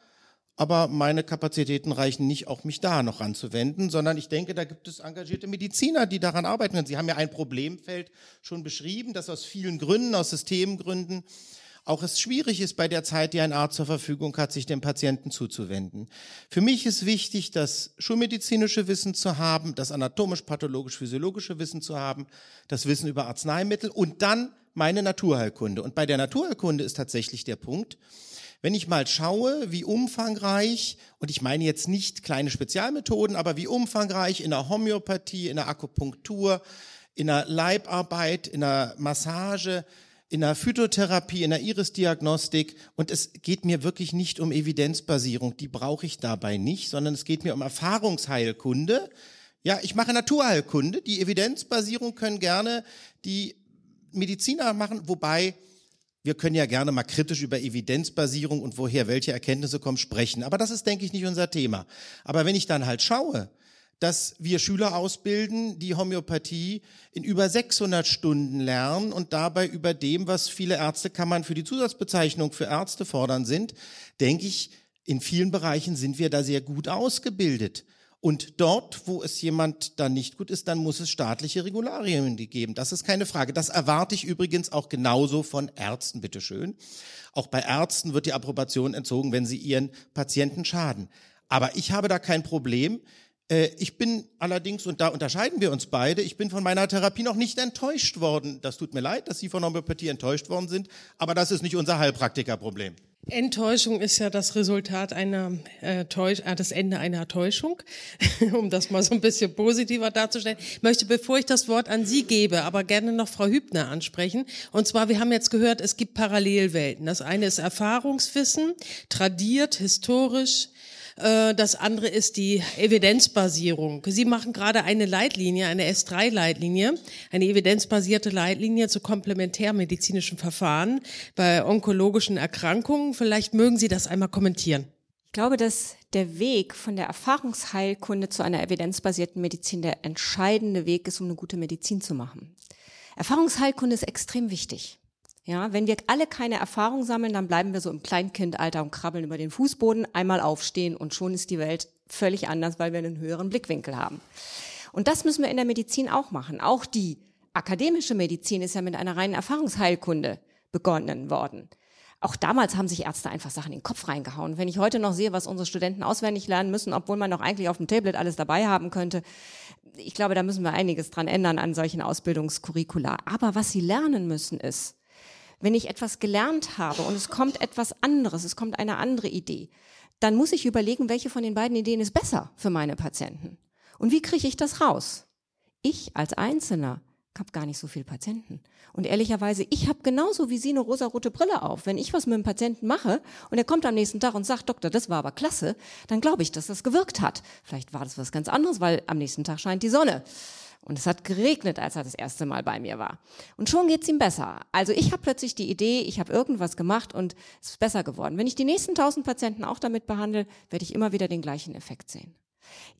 [SPEAKER 4] aber meine Kapazitäten reichen nicht, auch mich da noch ranzuwenden, sondern ich denke, da gibt es engagierte Mediziner, die daran arbeiten können. Sie haben ja ein Problemfeld schon beschrieben, das aus vielen Gründen, aus Systemgründen, auch es schwierig ist bei der Zeit, die ein Arzt zur Verfügung hat, sich dem Patienten zuzuwenden. Für mich ist wichtig, das schulmedizinische Wissen zu haben, das anatomisch-pathologisch-physiologische Wissen zu haben, das Wissen über Arzneimittel und dann meine Naturheilkunde. Und bei der Naturheilkunde ist tatsächlich der Punkt, wenn ich mal schaue, wie umfangreich, und ich meine jetzt nicht kleine Spezialmethoden, aber wie umfangreich in der Homöopathie, in der Akupunktur, in der Leibarbeit, in der Massage, in der Phytotherapie, in der Irisdiagnostik. Und es geht mir wirklich nicht um Evidenzbasierung, die brauche ich dabei nicht, sondern es geht mir um Erfahrungsheilkunde. Ja, ich mache Naturheilkunde. Die Evidenzbasierung können gerne die Mediziner machen, wobei wir können ja gerne mal kritisch über Evidenzbasierung und woher welche Erkenntnisse kommen sprechen. Aber das ist, denke ich, nicht unser Thema. Aber wenn ich dann halt schaue, dass wir Schüler ausbilden, die Homöopathie in über 600 Stunden lernen und dabei über dem, was viele Ärztekammern für die Zusatzbezeichnung für Ärzte fordern sind, denke ich, in vielen Bereichen sind wir da sehr gut ausgebildet. Und dort, wo es jemand dann nicht gut ist, dann muss es staatliche Regularien geben. Das ist keine Frage. Das erwarte ich übrigens auch genauso von Ärzten, bitteschön. Auch bei Ärzten wird die Approbation entzogen, wenn sie ihren Patienten schaden. Aber ich habe da kein Problem. Äh, ich bin allerdings, und da unterscheiden wir uns beide, ich bin von meiner Therapie noch nicht enttäuscht worden. Das tut mir leid, dass Sie von Homöopathie enttäuscht worden sind, aber das ist nicht unser Heilpraktikerproblem.
[SPEAKER 1] Enttäuschung ist ja das Resultat einer äh, Täusch äh, das Ende einer Täuschung, um das mal so ein bisschen positiver darzustellen. Ich möchte, bevor ich das Wort an Sie gebe, aber gerne noch Frau Hübner ansprechen. Und zwar, wir haben jetzt gehört, es gibt Parallelwelten. Das eine ist Erfahrungswissen, tradiert, historisch, das andere ist die Evidenzbasierung. Sie machen gerade eine Leitlinie, eine S3-Leitlinie, eine evidenzbasierte Leitlinie zu komplementärmedizinischen Verfahren bei onkologischen Erkrankungen. Vielleicht mögen Sie das einmal kommentieren.
[SPEAKER 3] Ich glaube, dass der Weg von der Erfahrungsheilkunde zu einer evidenzbasierten Medizin der entscheidende Weg ist, um eine gute Medizin zu machen. Erfahrungsheilkunde ist extrem wichtig. Ja, wenn wir alle keine Erfahrung sammeln, dann bleiben wir so im Kleinkindalter und krabbeln über den Fußboden, einmal aufstehen und schon ist die Welt völlig anders, weil wir einen höheren Blickwinkel haben. Und das müssen wir in der Medizin auch machen. Auch die akademische Medizin ist ja mit einer reinen Erfahrungsheilkunde begonnen worden. Auch damals haben sich Ärzte einfach Sachen in den Kopf reingehauen. Wenn ich heute noch sehe, was unsere Studenten auswendig lernen müssen, obwohl man noch eigentlich auf dem Tablet alles dabei haben könnte, ich glaube, da müssen wir einiges dran ändern an solchen Ausbildungskurricula. Aber was sie lernen müssen ist, wenn ich etwas gelernt habe und es kommt etwas anderes, es kommt eine andere Idee, dann muss ich überlegen, welche von den beiden Ideen ist besser für meine Patienten. Und wie kriege ich das raus? Ich als Einzelner habe gar nicht so viele Patienten. Und ehrlicherweise, ich habe genauso wie Sie eine rosarote Brille auf. Wenn ich was mit einem Patienten mache und er kommt am nächsten Tag und sagt, Doktor, das war aber klasse, dann glaube ich, dass das gewirkt hat. Vielleicht war das was ganz anderes, weil am nächsten Tag scheint die Sonne. Und es hat geregnet, als er das erste Mal bei mir war. Und schon geht's ihm besser. Also ich habe plötzlich die Idee, ich habe irgendwas gemacht und es ist besser geworden. Wenn ich die nächsten tausend Patienten auch damit behandle, werde ich immer wieder den gleichen Effekt sehen.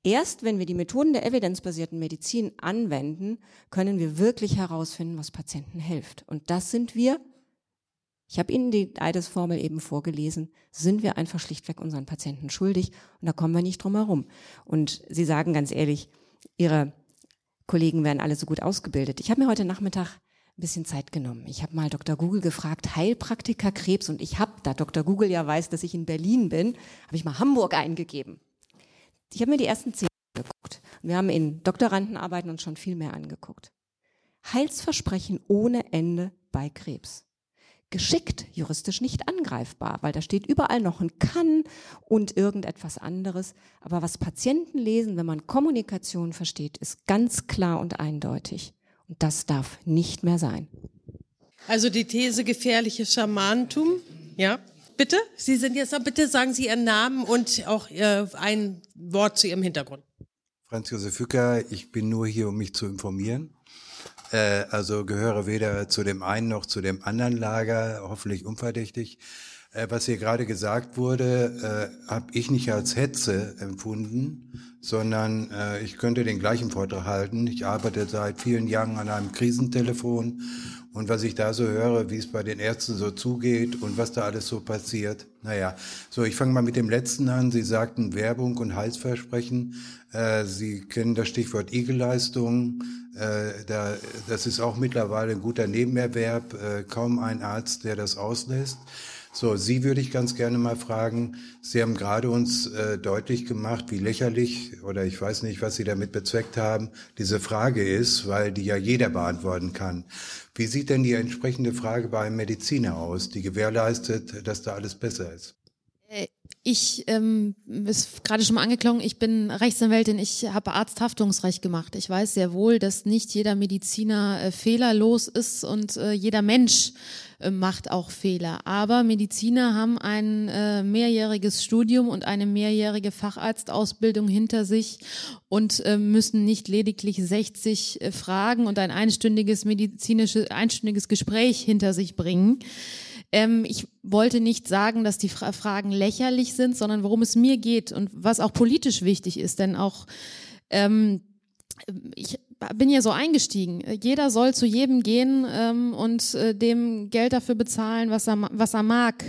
[SPEAKER 3] Erst wenn wir die Methoden der evidenzbasierten Medizin anwenden, können wir wirklich herausfinden, was Patienten hilft. Und das sind wir Ich habe Ihnen die Eidesformel eben vorgelesen. Sind wir einfach schlichtweg unseren Patienten schuldig und da kommen wir nicht drum herum. Und Sie sagen ganz ehrlich, Ihre Kollegen werden alle so gut ausgebildet. Ich habe mir heute Nachmittag ein bisschen Zeit genommen. Ich habe mal Dr. Google gefragt, Heilpraktiker Krebs und ich habe, da Dr. Google ja weiß, dass ich in Berlin bin, habe ich mal Hamburg eingegeben. Ich habe mir die ersten zehn angeguckt. Wir haben in Doktorandenarbeiten uns schon viel mehr angeguckt. Heilsversprechen ohne Ende bei Krebs. Geschickt, juristisch nicht angreifbar, weil da steht überall noch ein kann und irgendetwas anderes. Aber was Patienten lesen, wenn man Kommunikation versteht, ist ganz klar und eindeutig. Und das darf nicht mehr sein.
[SPEAKER 1] Also die These gefährliches Schamantum, ja? Bitte, Sie sind jetzt, bitte sagen Sie Ihren Namen und auch äh, ein Wort zu Ihrem Hintergrund.
[SPEAKER 7] Franz Josef Hücker, ich bin nur hier, um mich zu informieren. Äh, also gehöre weder zu dem einen noch zu dem anderen Lager, hoffentlich unverdächtig. Äh, was hier gerade gesagt wurde, äh, habe ich nicht als Hetze empfunden, sondern äh, ich könnte den gleichen Vortrag halten. Ich arbeite seit vielen Jahren an einem Krisentelefon und was ich da so höre, wie es bei den Ärzten so zugeht und was da alles so passiert. Naja, so, ich fange mal mit dem letzten an. Sie sagten Werbung und Heilsversprechen. Äh, Sie kennen das Stichwort Igelleistung. Äh, da, das ist auch mittlerweile ein guter Nebenerwerb. Äh, kaum ein Arzt, der das auslässt. So, Sie würde ich ganz gerne mal fragen. Sie haben gerade uns äh, deutlich gemacht, wie lächerlich oder ich weiß nicht, was Sie damit bezweckt haben, diese Frage ist, weil die ja jeder beantworten kann. Wie sieht denn die entsprechende Frage bei einem Mediziner aus, die gewährleistet, dass da alles besser ist?
[SPEAKER 2] Äh, ich, ähm, ist gerade schon mal angeklungen, ich bin Rechtsanwältin, ich habe Arzthaftungsrecht gemacht. Ich weiß sehr wohl, dass nicht jeder Mediziner äh, fehlerlos ist und äh, jeder Mensch äh, macht auch Fehler. Aber Mediziner haben ein äh, mehrjähriges Studium und eine mehrjährige Facharztausbildung hinter sich und äh, müssen nicht lediglich 60 äh, Fragen und ein einstündiges medizinisches, einstündiges Gespräch hinter sich bringen. Ähm, ich wollte nicht sagen, dass die Fra Fragen lächerlich sind, sondern worum es mir geht und was auch politisch wichtig ist, denn auch ähm, ich bin ja so eingestiegen. Jeder soll zu jedem gehen ähm, und äh, dem Geld dafür bezahlen, was er, was er mag.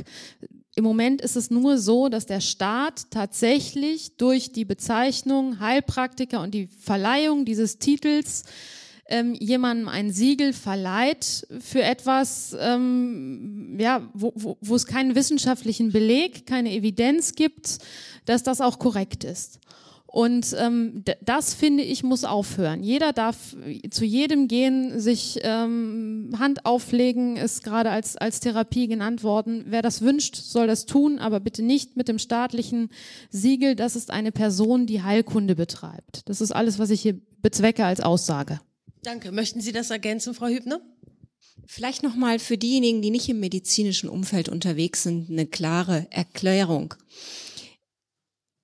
[SPEAKER 2] Im Moment ist es nur so, dass der Staat tatsächlich durch die Bezeichnung Heilpraktiker und die Verleihung dieses Titels ähm, jemandem ein Siegel verleiht für etwas, ähm, ja, wo, wo, wo es keinen wissenschaftlichen Beleg, keine Evidenz gibt, dass das auch korrekt ist. Und ähm, das finde ich muss aufhören. Jeder darf zu jedem gehen, sich ähm, Hand auflegen, ist gerade als als Therapie genannt worden. Wer das wünscht, soll das tun, aber bitte nicht mit dem staatlichen Siegel. Das ist eine Person, die Heilkunde betreibt. Das ist alles, was ich hier bezwecke als Aussage.
[SPEAKER 1] Danke. Möchten Sie das ergänzen, Frau Hübner?
[SPEAKER 3] Vielleicht nochmal für diejenigen, die nicht im medizinischen Umfeld unterwegs sind, eine klare Erklärung.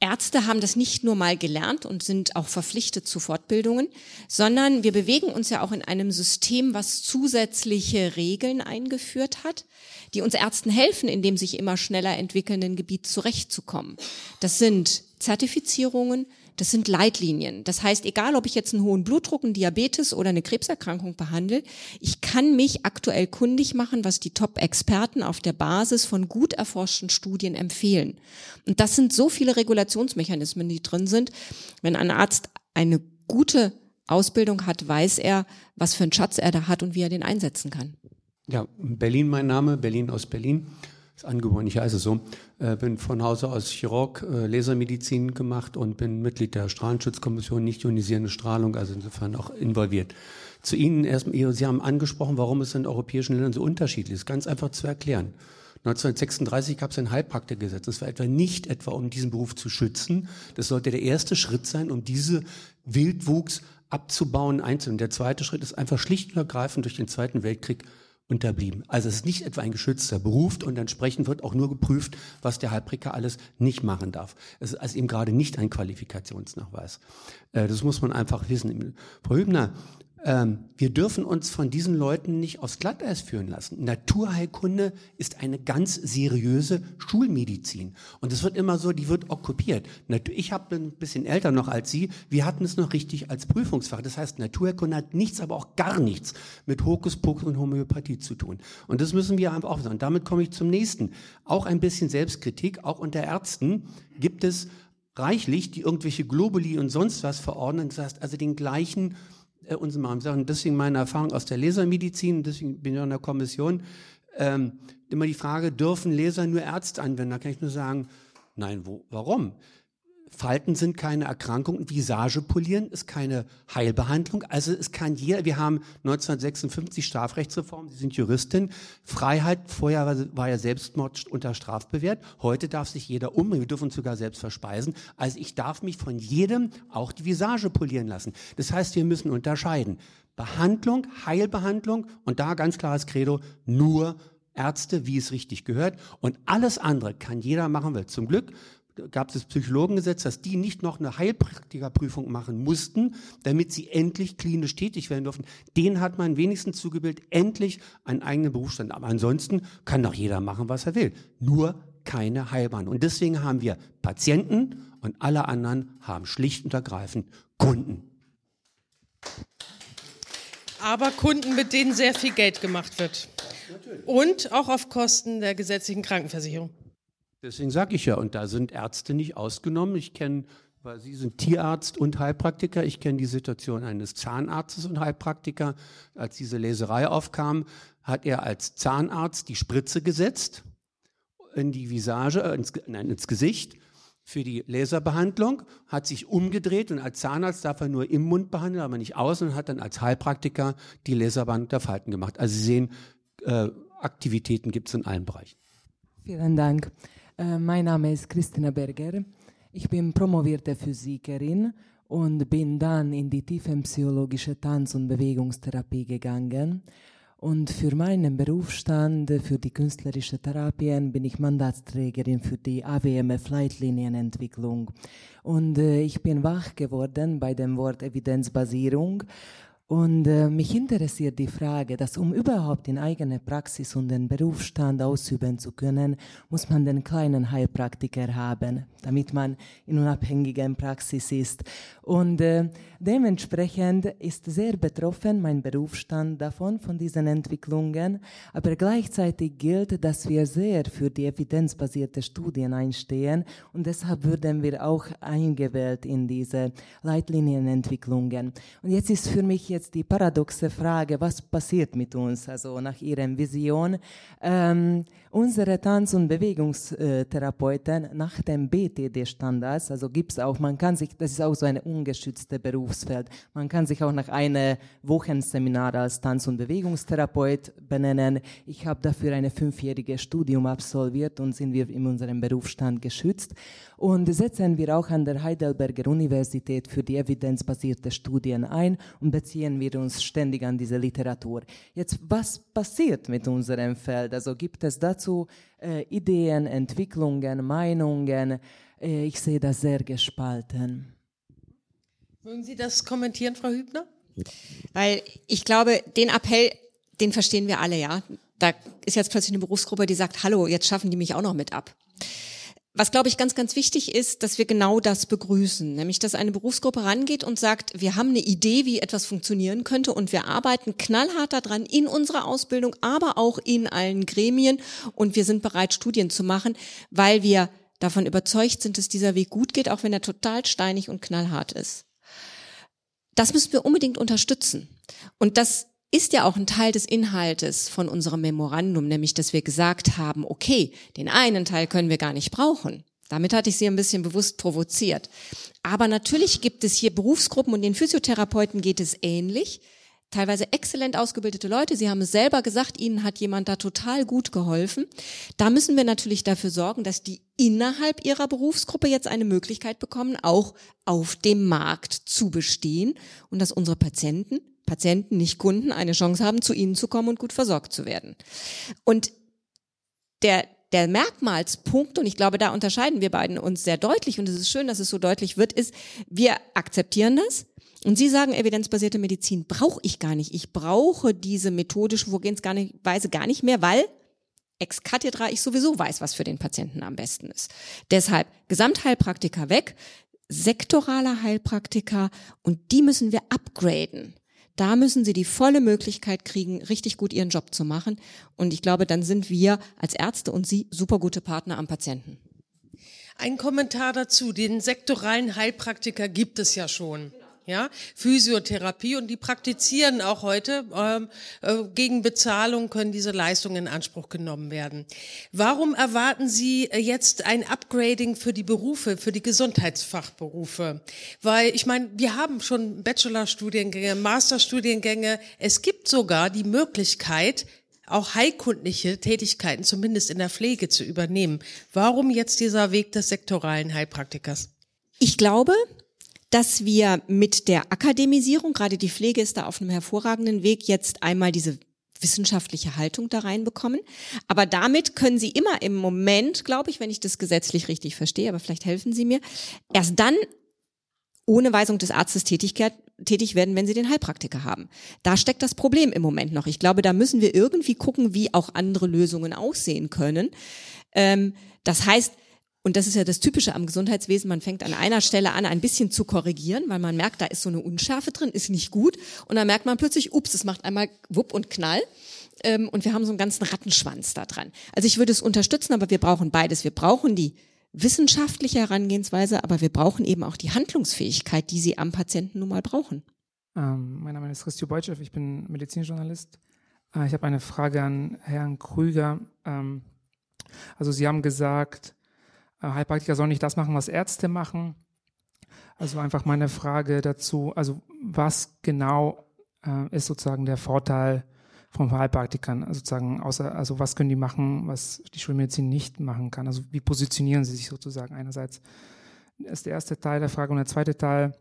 [SPEAKER 3] Ärzte haben das nicht nur mal gelernt und sind auch verpflichtet zu Fortbildungen, sondern wir bewegen uns ja auch in einem System, was zusätzliche Regeln eingeführt hat, die uns Ärzten helfen, in dem sich immer schneller entwickelnden Gebiet zurechtzukommen. Das sind Zertifizierungen, das sind Leitlinien. Das heißt, egal ob ich jetzt einen hohen Blutdruck, einen Diabetes oder eine Krebserkrankung behandle, ich kann mich aktuell kundig machen, was die Top-Experten auf der Basis von gut erforschten Studien empfehlen. Und das sind so viele Regulationsmechanismen, die drin sind. Wenn ein Arzt eine gute Ausbildung hat, weiß er, was für einen Schatz er da hat und wie er den einsetzen kann.
[SPEAKER 8] Ja, Berlin mein Name, Berlin aus Berlin. Ist angeboren, ich heiße so. Äh, bin von Hause aus Chirurg, äh, Lasermedizin gemacht und bin Mitglied der Strahlenschutzkommission, nicht ionisierende Strahlung, also insofern auch involviert. Zu Ihnen erstmal, Sie haben angesprochen, warum es in europäischen Ländern so unterschiedlich ist. Ganz einfach zu erklären. 1936 gab es ein Heilpraktikergesetz. Das war etwa nicht etwa, um diesen Beruf zu schützen. Das sollte der erste Schritt sein, um diese Wildwuchs abzubauen, einzeln. Der zweite Schritt ist einfach schlicht und ergreifend durch den Zweiten Weltkrieg unterblieben. Also es ist nicht etwa ein geschützter Beruf und entsprechend wird auch nur geprüft, was der Heilpraktiker alles nicht machen darf. Es ist also eben gerade nicht ein Qualifikationsnachweis. Äh, das muss man einfach wissen. Frau Hübner, Ähm, wir dürfen uns von diesen Leuten nicht aufs Glatteis führen lassen. Naturheilkunde ist eine ganz seriöse Schulmedizin. Und es wird immer so, die wird okkupiert. Ich habe ein bisschen älter noch als Sie. Wir hatten es noch richtig als Prüfungsfach. Das heißt, Naturheilkunde hat nichts, aber auch gar nichts mit Hokuspokus und Homöopathie zu tun. Und das müssen wir einfach auch. Und damit komme ich zum nächsten. Auch ein bisschen Selbstkritik. Auch unter Ärzten gibt es reichlich, die irgendwelche Globuli und sonst was verordnen. Das heißt also den gleichen äh, uns mal sagen. Deswegen meine Erfahrung aus der Lesermedizin, deswegen bin ich in der Kommission, ähm, immer die Frage, dürfen Leser nur Ärzte anwenden? Da kann ich nur sagen, nein, wo, warum? Falten sind keine Erkrankung, Visage polieren ist keine Heilbehandlung. Also es kann jeder, wir haben 1956 Strafrechtsreform, Sie sind Juristin, Freiheit, vorher war, ja Selbstmord unter Strafbewehrt, heute darf sich jeder umbringen, wir dürfen uns sogar selbst verspeisen. Also ich darf mich von jedem auch die Visage polieren lassen. Das heißt, wir müssen unterscheiden. Behandlung, Heilbehandlung und da ganz klares Credo, nur Ärzte, wie es richtig gehört. Und alles andere kann jeder machen, weil zum Glück gab es das Psychologengesetz, dass die nicht noch eine Heilpraktikerprüfung machen mussten, damit sie endlich klinisch tätig werden dürfen. Den hat man wenigstens zugebildet, endlich einen eigenen Berufsstand. Aber ansonsten kann doch jeder machen, was er will. Nur keine Heilbahn. Und deswegen haben wir Patienten und alle anderen haben schlicht und ergreifend Kunden.
[SPEAKER 1] Aber Kunden, mit denen sehr viel Geld gemacht wird. Natürlich. Und auch auf Kosten der gesetzlichen Krankenversicherung.
[SPEAKER 8] Deswegen sage ich ja, und da sind Ärzte nicht ausgenommen. Ich kenne, weil Sie sind Tierarzt und Heilpraktiker, ich kenne die Situation eines Zahnarztes und Heilpraktiker. Als diese Leserei aufkam, hat er als Zahnarzt die Spritze gesetzt in die Visage, äh, ins, nein, ins Gesicht für die Laserbehandlung, hat sich umgedreht und als Zahnarzt darf er nur im Mund behandeln, aber nicht außen und hat dann als Heilpraktiker die Laserbehandlung der Falten gemacht. Also Sie sehen, äh, Aktivitäten gibt es in allen Bereichen.
[SPEAKER 9] Vielen Dank. Äh, mein Name ist Christina Berger. Ich bin promovierte Physikerin und bin dann in die tiefenpsychologische Tanz- und Bewegungstherapie gegangen. Und für meinen Berufsstand, für die künstlerische Therapien, bin ich Mandatsträgerin für die AWMF-Leitlinienentwicklung. Und äh, ich bin wach geworden bei dem Wort Evidenzbasierung und äh, mich interessiert die Frage, dass um überhaupt in eigene Praxis und den Berufsstand ausüben zu können, muss man den kleinen Heilpraktiker haben, damit man in unabhängiger Praxis ist. Und äh, dementsprechend ist sehr betroffen mein Berufsstand davon, von diesen Entwicklungen. Aber gleichzeitig gilt, dass wir sehr für die evidenzbasierte Studien einstehen und deshalb würden wir auch eingewählt in diese Leitlinienentwicklungen. Und jetzt ist für mich jetzt die paradoxe Frage, was passiert mit uns, also nach Ihren Vision. Ähm, unsere Tanz- und Bewegungstherapeuten nach dem BTD-Standards, also gibt es auch, man kann sich, das ist auch so ein ungeschütztes Berufsfeld, man kann sich auch nach einem Wochenseminar als Tanz- und Bewegungstherapeut benennen. Ich habe dafür ein fünfjähriges Studium absolviert und sind wir in unserem Berufsstand geschützt. Und setzen wir auch an der Heidelberger Universität für die evidenzbasierte Studien ein und beziehen wir uns ständig an diese Literatur. Jetzt, was passiert mit unserem Feld? Also gibt es dazu äh, Ideen, Entwicklungen, Meinungen? Äh, ich sehe das sehr gespalten.
[SPEAKER 1] Mögen Sie das kommentieren, Frau Hübner?
[SPEAKER 3] Weil ich glaube, den Appell, den verstehen wir alle, ja. Da ist jetzt plötzlich eine Berufsgruppe, die sagt, hallo, jetzt schaffen die mich auch noch mit ab. Was, glaube ich, ganz, ganz wichtig ist, dass wir genau das begrüßen, nämlich dass eine Berufsgruppe rangeht und sagt, wir haben eine Idee, wie etwas funktionieren könnte und wir arbeiten knallhart daran in unserer Ausbildung, aber auch in allen Gremien und wir sind bereit, Studien zu machen, weil wir davon überzeugt sind, dass dieser Weg gut geht, auch wenn er total steinig und knallhart ist. Das müssen wir unbedingt unterstützen. Und das ist ja auch ein Teil des Inhaltes von unserem Memorandum, nämlich dass wir gesagt haben, okay, den einen Teil können wir gar nicht brauchen. Damit hatte ich Sie ein bisschen bewusst provoziert. Aber natürlich gibt es hier Berufsgruppen und den Physiotherapeuten geht es ähnlich. Teilweise exzellent ausgebildete Leute. Sie haben es selber gesagt, Ihnen hat jemand da total gut geholfen. Da müssen wir natürlich dafür sorgen, dass die innerhalb ihrer Berufsgruppe jetzt eine Möglichkeit bekommen, auch auf dem Markt zu bestehen und dass unsere Patienten Patienten, nicht Kunden, eine Chance haben, zu ihnen zu kommen und gut versorgt zu werden. Und der, der Merkmalspunkt, und ich glaube, da unterscheiden wir beiden uns sehr deutlich, und es ist schön, dass es so deutlich wird, ist, wir akzeptieren das, Und Sie sagen, evidenzbasierte Medizin brauche ich gar nicht. Ich brauche diese methodische Vorgehensweise gar nicht mehr, weil ex cathedra ich sowieso weiß, was für den Patienten am besten ist. Deshalb Gesamtheilpraktiker weg, sektoraler Heilpraktiker und die müssen wir upgraden. Da müssen sie die volle Möglichkeit kriegen, richtig gut ihren Job zu machen. Und ich glaube, dann sind wir als Ärzte und Sie super gute Partner am Patienten.
[SPEAKER 1] Ein Kommentar dazu. Den sektoralen Heilpraktiker gibt es ja schon ja, Physiotherapie und die praktizieren auch heute ähm, äh, gegen Bezahlung können diese Leistungen in Anspruch genommen werden. Warum erwarten Sie äh, jetzt ein Upgrading für die Berufe, für die Gesundheitsfachberufe? Weil ich meine, wir haben schon Bachelorstudiengänge, Masterstudiengänge. Es gibt sogar die Möglichkeit, auch heilkundliche Tätigkeiten zumindest in der Pflege zu übernehmen. Warum jetzt dieser Weg des sektoralen Heilpraktikers?
[SPEAKER 3] Ich glaube, dass wir mit der Akademisierung, gerade die Pflege ist da auf einem hervorragenden Weg, jetzt einmal diese wissenschaftliche Haltung da reinbekommen. Aber damit können Sie immer im Moment, glaube ich, wenn ich das gesetzlich richtig verstehe, aber vielleicht helfen Sie mir, erst dann ohne Weisung des Arztes Tätigkeit, tätig werden, wenn sie den Heilpraktiker haben. Da steckt das Problem im Moment noch. Ich glaube, da müssen wir irgendwie gucken, wie auch andere Lösungen aussehen können. Ähm, das heißt, und das ist ja das Typische am Gesundheitswesen. Man fängt an einer Stelle an, ein bisschen zu korrigieren, weil man merkt, da ist so eine Unschärfe drin, ist nicht gut. Und dann merkt man plötzlich, ups, es macht einmal wupp und knall. Ähm, und wir haben so einen ganzen Rattenschwanz da dran. Also ich würde es unterstützen, aber wir brauchen beides. Wir brauchen die wissenschaftliche Herangehensweise, aber wir brauchen eben auch die Handlungsfähigkeit, die sie am Patienten nun mal brauchen.
[SPEAKER 10] Ähm, mein Name ist Christio Beutschew, ich bin Medizinjournalist. Äh, ich habe eine Frage an Herrn Krüger. Ähm, also Sie haben gesagt, Heilpraktiker sollen nicht das machen, was Ärzte machen. Also einfach meine Frage dazu, also was genau äh, ist sozusagen der Vorteil von Heilpraktikern, also sozusagen außer, also was können die machen, was die Schulmedizin nicht machen kann? Also wie positionieren sie sich sozusagen einerseits? Das ist der erste Teil der Frage und der zweite Teil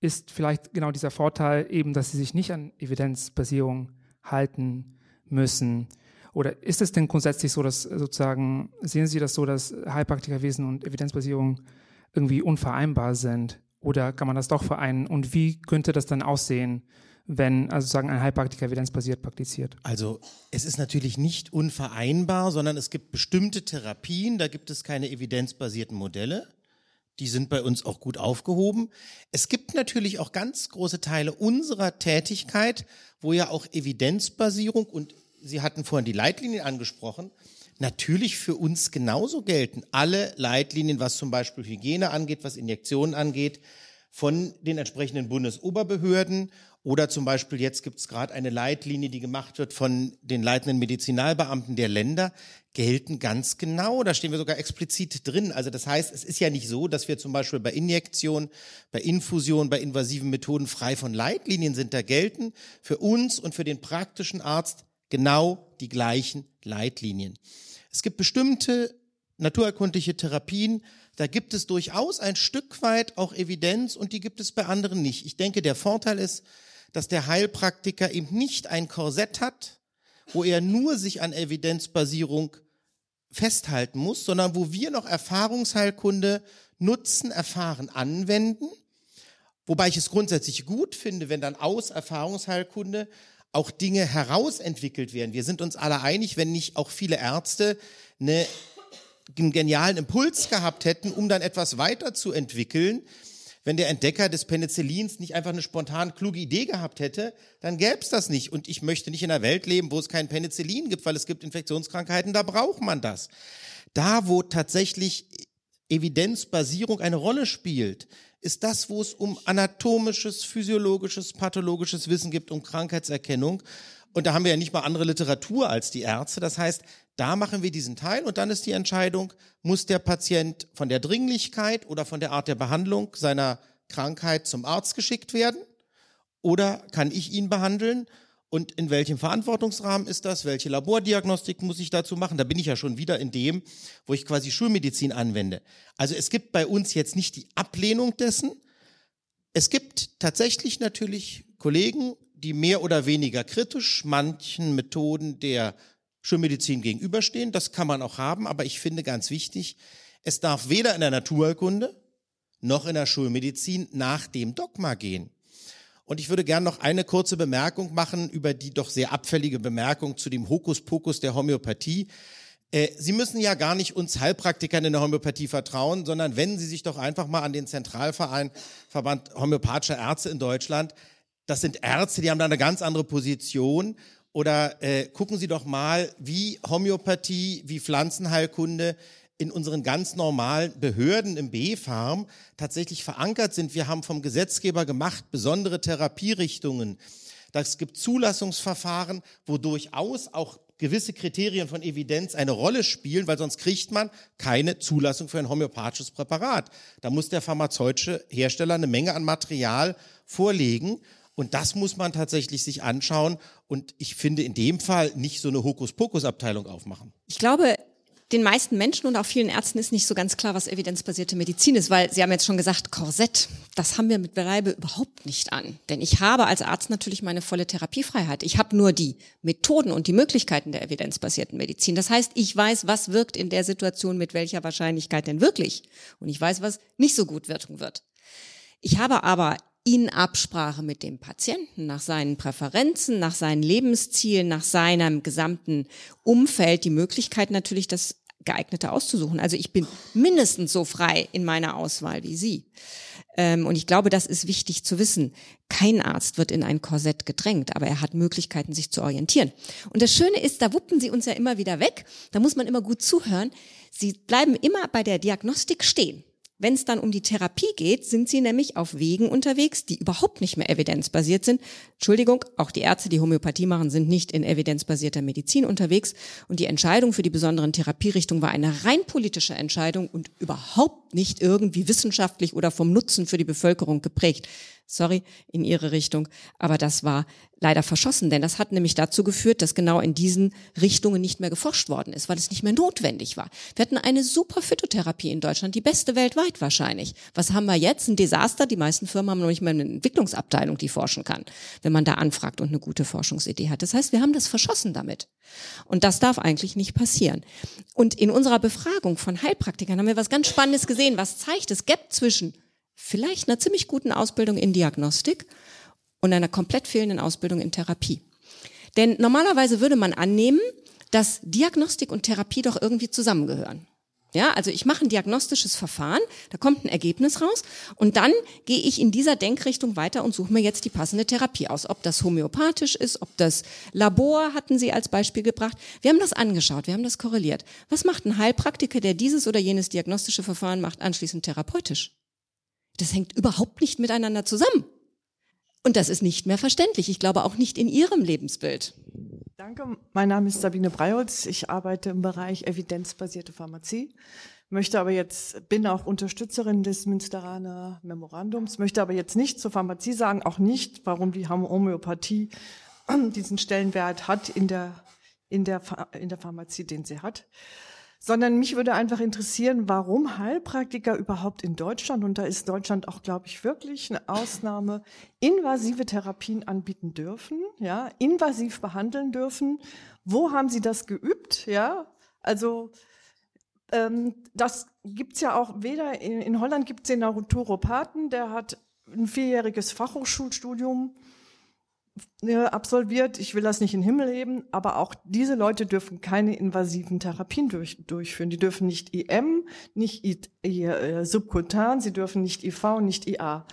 [SPEAKER 10] ist vielleicht genau dieser Vorteil eben, dass sie sich nicht an Evidenzbasierung halten müssen. Oder ist es denn grundsätzlich so, dass sozusagen, sehen Sie das so, dass Heilpraktikerwesen und Evidenzbasierung irgendwie unvereinbar sind? Oder kann man das doch vereinen? Und wie könnte das dann aussehen, wenn also sagen ein Heilpraktiker evidenzbasiert praktiziert?
[SPEAKER 4] Also es ist natürlich nicht unvereinbar, sondern es gibt bestimmte Therapien, da gibt es keine evidenzbasierten Modelle. Die sind bei uns auch gut aufgehoben. Es gibt natürlich auch ganz große Teile unserer Tätigkeit, wo ja auch Evidenzbasierung und Sie hatten vorhin die Leitlinien angesprochen, natürlich für uns genauso gelten. Alle Leitlinien, was zum Beispiel Hygiene angeht, was Injektionen angeht, von den entsprechenden Bundesoberbehörden oder zum Beispiel jetzt gibt es gerade eine Leitlinie, die gemacht wird von den leitenden Medizinalbeamten der Länder, gelten ganz genau. Da stehen wir sogar explizit drin. Also das heißt, es ist ja nicht so, dass wir zum Beispiel bei Injektion, bei Infusion, bei invasiven Methoden frei von Leitlinien sind. Da gelten für uns und für den praktischen Arzt genau die gleichen Leitlinien. Es gibt bestimmte naturerkundliche Therapien, da gibt es durchaus ein Stück weit auch Evidenz und die gibt es bei anderen nicht. Ich denke, der Vorteil ist, dass der Heilpraktiker eben nicht ein Korsett hat, wo er nur sich an Evidenzbasierung festhalten muss, sondern wo wir noch Erfahrungsheilkunde nutzen, erfahren, anwenden. Wobei ich es grundsätzlich gut finde, wenn dann aus Erfahrungsheilkunde auch Dinge herausentwickelt werden. Wir sind uns alle einig, wenn nicht auch viele Ärzte eine, einen genialen Impuls gehabt hätten, um dann etwas weiterzuentwickeln. Wenn der Entdecker des Penicillins nicht einfach eine spontan kluge Idee gehabt hätte, dann gäbe es das nicht. Und ich möchte nicht in einer Welt leben, wo es kein Penicillin gibt, weil es gibt Infektionskrankheiten, da braucht man das. Da, wo tatsächlich Evidenzbasierung eine Rolle spielt, ist das, wo es um anatomisches, physiologisches, pathologisches Wissen gibt, um Krankheitserkennung. Und da haben wir ja nicht mal andere Literatur als die Ärzte. Das heißt, da machen wir diesen Teil und dann ist die Entscheidung, muss der Patient von der Dringlichkeit oder von der Art der Behandlung seiner Krankheit zum Arzt geschickt werden? Oder kann ich ihn behandeln? Und in welchem Verantwortungsrahmen ist das? Welche Labordiagnostik muss ich dazu machen? Da bin ich ja schon wieder in dem, wo ich quasi Schulmedizin anwende. Also es gibt bei uns jetzt nicht die Ablehnung dessen. Es gibt tatsächlich natürlich Kollegen, die mehr oder weniger kritisch manchen Methoden der Schulmedizin gegenüberstehen. Das kann man auch haben, aber ich finde ganz wichtig, es darf weder in der Naturkunde noch in der Schulmedizin nach dem Dogma gehen. Und ich würde gerne noch eine kurze Bemerkung machen über die doch sehr abfällige Bemerkung zu dem Hokuspokus der Homöopathie. Äh, Sie müssen ja gar nicht uns Heilpraktikern in der Homöopathie vertrauen, sondern wenden Sie sich doch einfach mal an den Zentralverein Verband Homöopathischer Ärzte in Deutschland. Das sind Ärzte, die haben da eine ganz andere Position. Oder äh, gucken Sie doch mal, wie Homöopathie, wie Pflanzenheilkunde in unseren ganz normalen Behörden im B-Farm tatsächlich verankert sind. Wir haben vom Gesetzgeber gemacht besondere Therapierichtungen. Es gibt Zulassungsverfahren, wo durchaus auch gewisse Kriterien von Evidenz eine Rolle spielen, weil sonst kriegt man keine Zulassung für ein homöopathisches Präparat. Da muss der pharmazeutische Hersteller eine Menge an Material vorlegen. Und das muss man tatsächlich sich anschauen und ich finde in dem Fall nicht so eine Hokuspokus-Abteilung aufmachen.
[SPEAKER 3] Ich glaube, den meisten Menschen und auch vielen Ärzten ist nicht so ganz klar, was evidenzbasierte Medizin ist, weil Sie haben jetzt schon gesagt, Korsett, das haben wir mit Bleibe überhaupt nicht an. Denn ich habe als Arzt natürlich meine volle Therapiefreiheit. Ich habe nur die Methoden und die Möglichkeiten der evidenzbasierten Medizin. Das heißt, ich weiß, was wirkt in der Situation mit welcher Wahrscheinlichkeit denn wirklich. Und ich weiß, was nicht so gut wirken wird. Ich habe aber in Absprache mit dem Patienten nach seinen Präferenzen, nach seinen Lebenszielen, nach seinem gesamten Umfeld die Möglichkeit natürlich, das geeignete auszusuchen. Also ich bin mindestens so frei in meiner Auswahl wie Sie. Ähm, und ich glaube, das ist wichtig zu wissen. Kein Arzt wird in ein Korsett gedrängt, aber er hat Möglichkeiten, sich zu orientieren. Und das Schöne ist, da wuppen Sie uns ja immer wieder weg. Da muss man immer gut zuhören. Sie bleiben immer bei der Diagnostik stehen. Wenn es dann um die Therapie geht, sind sie nämlich auf Wegen unterwegs, die überhaupt nicht mehr evidenzbasiert sind. Entschuldigung, auch die Ärzte, die Homöopathie machen, sind nicht in evidenzbasierter Medizin unterwegs. Und die Entscheidung für die besonderen Therapierichtungen war eine rein politische Entscheidung und überhaupt nicht irgendwie wissenschaftlich oder vom Nutzen für die Bevölkerung geprägt sorry, in ihre Richtung. Aber das war leider verschossen, denn das hat nämlich dazu geführt, dass genau in diesen Richtungen nicht mehr geforscht worden ist, weil es nicht mehr notwendig war. Wir hatten eine super Phytotherapie in Deutschland, die beste weltweit wahrscheinlich. Was haben wir jetzt? Ein Desaster. Die meisten Firmen haben noch nicht mal eine Entwicklungsabteilung, die forschen kann, wenn man da anfragt und eine gute Forschungsidee hat. Das heißt, wir haben das verschossen damit. Und das darf eigentlich nicht passieren. Und in unserer Befragung von Heilpraktikern haben wir was ganz Spannendes gesehen. Was zeigt es Gap zwischen vielleicht einer ziemlich guten Ausbildung in Diagnostik und einer komplett fehlenden Ausbildung in Therapie. Denn normalerweise würde man annehmen, dass Diagnostik und Therapie doch irgendwie zusammengehören. Ja, also ich mache ein diagnostisches Verfahren, da kommt ein Ergebnis raus und dann gehe ich in dieser Denkrichtung weiter und suche mir jetzt die passende Therapie aus. Ob das homöopathisch ist, ob das Labor hatten Sie als Beispiel gebracht. Wir haben das angeschaut, wir haben das korreliert. Was macht ein Heilpraktiker, der dieses oder jenes diagnostische Verfahren macht, anschließend therapeutisch? Das hängt überhaupt nicht miteinander zusammen. Und das ist nicht mehr verständlich. Ich glaube auch nicht in Ihrem Lebensbild.
[SPEAKER 11] Danke. Mein Name ist Sabine Breiholz. Ich arbeite im Bereich evidenzbasierte Pharmazie. Möchte aber jetzt, bin auch Unterstützerin des Münsteraner Memorandums, möchte aber jetzt nicht zur Pharmazie sagen, auch nicht, warum die Homöopathie diesen Stellenwert hat in der, in der, in der Pharmazie, den sie hat sondern mich würde einfach interessieren, warum Heilpraktiker überhaupt in Deutschland, und da ist Deutschland auch, glaube ich, wirklich eine Ausnahme, invasive Therapien anbieten dürfen, ja, invasiv behandeln dürfen. Wo haben sie das geübt, ja? Also, ähm, das gibt's ja auch weder, in, in Holland gibt's den Naturopathen, der hat ein vierjähriges Fachhochschulstudium absolviert. Ich will das nicht in den Himmel heben, aber auch diese Leute dürfen keine invasiven Therapien durch, durchführen. Die dürfen nicht IM, nicht I, I, äh, subkutan, sie dürfen nicht IV, nicht IA.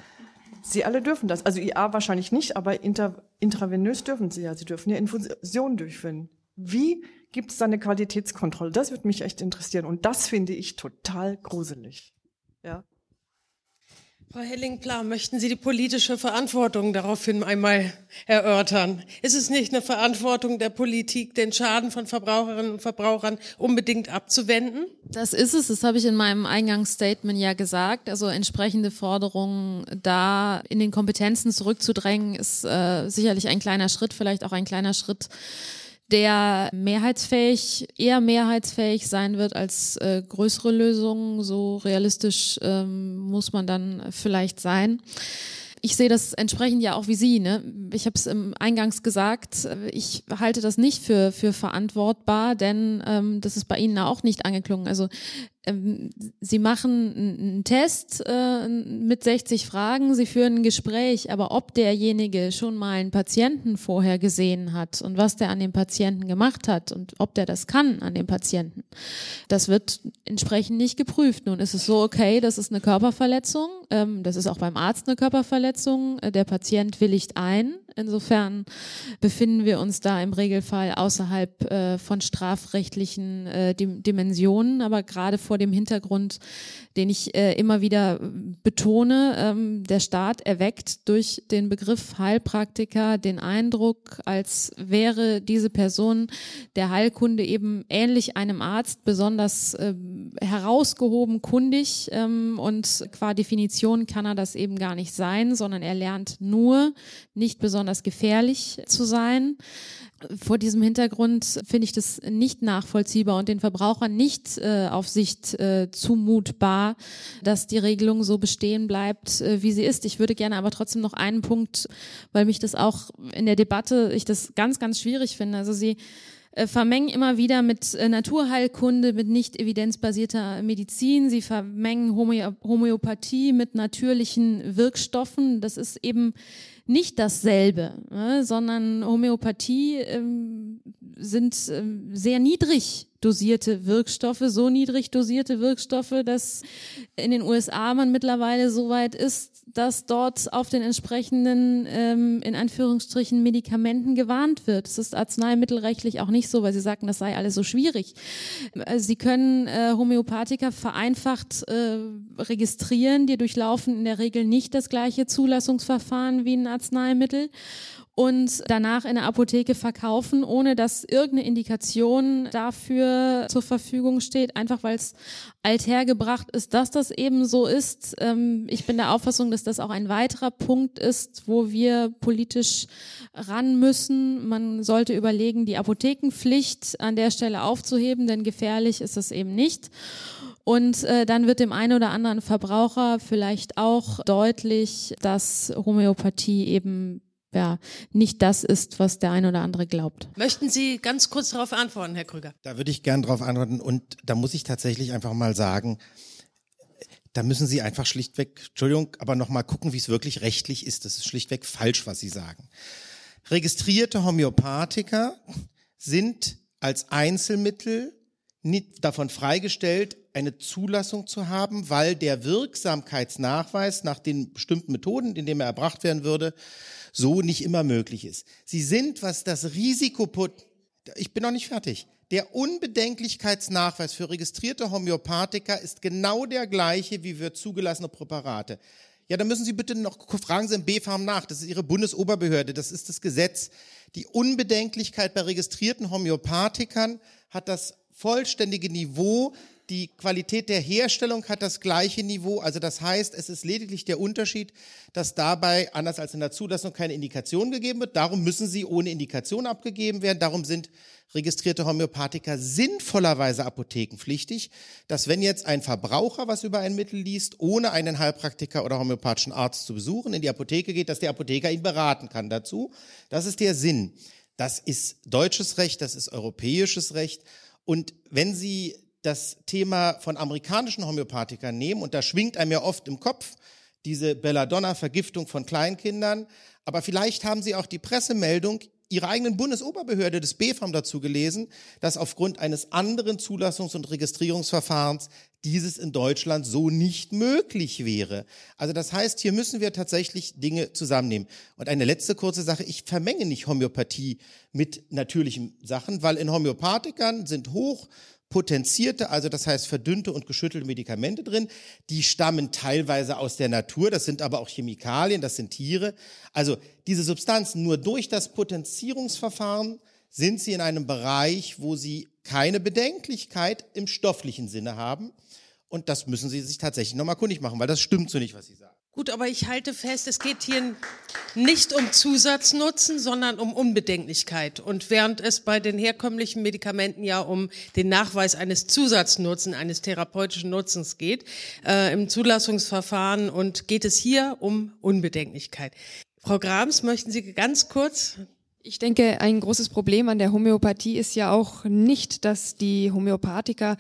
[SPEAKER 11] Sie alle dürfen das. Also IA wahrscheinlich nicht, aber inter, intravenös dürfen sie ja. Sie dürfen ja Infusionen durchführen. Wie gibt es da eine Qualitätskontrolle? Das würde mich echt interessieren. Und das finde ich total gruselig. Ja.
[SPEAKER 1] Frau Helling-Pla, möchten Sie die politische Verantwortung daraufhin einmal erörtern? Ist es nicht eine Verantwortung der Politik, den Schaden von Verbraucherinnen und Verbrauchern unbedingt abzuwenden?
[SPEAKER 2] Das ist es, das habe ich in meinem Eingangsstatement ja gesagt. Also entsprechende Forderungen da in den Kompetenzen zurückzudrängen, ist äh, sicherlich ein kleiner Schritt, vielleicht auch ein kleiner Schritt der mehrheitsfähig, eher mehrheitsfähig sein wird als äh, größere Lösungen. So realistisch ähm, muss man dann vielleicht sein. Ich sehe das entsprechend ja auch wie Sie. Ne? Ich habe es im Eingangs gesagt, ich halte das nicht für, für verantwortbar, denn ähm, das ist bei Ihnen auch nicht angeklungen. Also Sie machen einen Test äh, mit 60 Fragen, Sie führen ein Gespräch, aber ob derjenige schon mal einen Patienten vorher gesehen hat und was der an dem Patienten gemacht hat und ob der das kann an dem Patienten, das wird entsprechend nicht geprüft. Nun ist es so, okay, das ist eine Körperverletzung, ähm, das ist auch beim Arzt eine Körperverletzung, äh, der Patient willigt ein, Insofern befinden wir uns da im Regelfall außerhalb äh, von strafrechtlichen äh, Dimensionen, aber gerade vor dem Hintergrund, den ich äh, immer wieder betone, ähm, der Staat erweckt durch den Begriff Heilpraktiker den Eindruck, als wäre diese Person der Heilkunde eben ähnlich einem Arzt besonders äh, herausgehoben kundig ähm, und qua Definition kann er das eben gar nicht sein, sondern er lernt nur nicht besonders besonders gefährlich zu sein. Vor diesem Hintergrund finde ich das nicht nachvollziehbar und den Verbrauchern nicht äh, auf Sicht äh, zumutbar, dass die Regelung so bestehen bleibt, äh, wie sie ist. Ich würde gerne aber trotzdem noch einen Punkt, weil mich das auch in der Debatte, ich das ganz, ganz schwierig finde. Also sie äh, vermengen immer wieder mit äh, Naturheilkunde, mit nicht evidenzbasierter Medizin. Sie vermengen Homöopathie mit natürlichen Wirkstoffen. Das ist eben nicht dasselbe, ne, sondern Homöopathie ähm, sind ähm, sehr niedrig dosierte Wirkstoffe, so niedrig dosierte Wirkstoffe, dass in den USA man mittlerweile so weit ist, dass dort auf den entsprechenden, ähm, in Anführungsstrichen, Medikamenten gewarnt wird. Es ist arzneimittelrechtlich auch nicht so, weil Sie sagten, das sei alles so schwierig. Äh, Sie können äh, Homöopathika vereinfacht äh, registrieren, die durchlaufen in der Regel nicht das gleiche Zulassungsverfahren wie ein Arzneimittel und danach in der Apotheke verkaufen, ohne dass irgendeine Indikation dafür zur Verfügung steht, einfach weil es althergebracht ist, dass das eben so ist. Ähm, ich bin der Auffassung, dass das auch ein weiterer Punkt ist, wo wir politisch ran müssen. Man sollte überlegen, die Apothekenpflicht an der Stelle aufzuheben, denn gefährlich ist es eben nicht. Und äh, dann wird dem einen oder anderen Verbraucher vielleicht auch deutlich, dass Homöopathie eben ja, nicht das ist, was der eine oder andere glaubt.
[SPEAKER 1] Möchten Sie ganz kurz darauf antworten, Herr Krüger?
[SPEAKER 4] Da würde ich gern darauf antworten und da muss ich tatsächlich einfach mal sagen, da müssen Sie einfach schlichtweg, Entschuldigung, aber nochmal gucken, wie es wirklich rechtlich ist. Das ist schlichtweg falsch, was Sie sagen. Registrierte Homöopathiker sind als Einzelmittel nicht davon freigestellt, eine Zulassung zu haben, weil der Wirksamkeitsnachweis nach den bestimmten Methoden, in denen er erbracht werden würde, so nicht immer möglich ist. Sie sind, was das Risiko, ich bin noch nicht fertig. Der Unbedenklichkeitsnachweis für registrierte Homöopathika ist genau der gleiche wie für zugelassene Präparate. Ja, da müssen Sie bitte noch, fragen Sie im BfArM nach. Das ist Ihre Bundesoberbehörde. Das ist das Gesetz. Die Unbedenklichkeit bei registrierten Homöopathikern hat das vollständige Niveau die Qualität der Herstellung hat das gleiche Niveau. Also das heißt, es ist lediglich der Unterschied, dass dabei, anders als in der Zulassung, keine Indikation gegeben wird. Darum müssen sie ohne Indikation abgegeben werden. Darum sind registrierte Homöopathika sinnvollerweise apothekenpflichtig, dass wenn jetzt ein Verbraucher was über ein Mittel liest, ohne einen Heilpraktiker oder homöopathischen Arzt zu besuchen, in die Apotheke geht, dass der Apotheker ihn beraten kann dazu. Das ist der Sinn. Das ist deutsches Recht, das ist europäisches Recht. Und wenn Sie das Thema von amerikanischen Homöopathikern nehmen, und da schwingt einem ja oft im Kopf diese Belladonna-Vergiftung von Kleinkindern, aber vielleicht haben Sie auch die Pressemeldung Ihrer eigenen Bundesoberbehörde des BfArM dazu gelesen, dass aufgrund eines anderen Zulassungs- und Registrierungsverfahrens dieses in Deutschland so nicht möglich wäre. Also das heißt, hier müssen wir tatsächlich Dinge zusammennehmen. Und eine letzte kurze Sache, ich vermenge nicht Homöopathie mit natürlichen Sachen, weil in Homöopathikern sind hoch potenzierte, also das heißt verdünnte und geschüttelte Medikamente drin. Die stammen teilweise aus der Natur, das sind aber auch Chemikalien, das sind Tiere. Also diese Substanzen nur durch das Potenzierungsverfahren sind sie in einem Bereich, wo sie keine Bedenklichkeit im stofflichen Sinne haben. Und das müssen Sie sich tatsächlich nochmal kundig machen, weil das stimmt so nicht, was Sie sagen.
[SPEAKER 1] Gut, aber ich halte fest, es geht hier nicht um Zusatznutzen, sondern um Unbedenklichkeit. Und während es bei den herkömmlichen Medikamenten ja um den Nachweis eines Zusatznutzen, eines therapeutischen Nutzens geht, äh, im Zulassungsverfahren und geht es hier um Unbedenklichkeit. Frau Grams, möchten Sie ganz kurz
[SPEAKER 6] Ich denke, ein großes Problem an der Homöopathie ist ja auch nicht, dass die Homöopathiker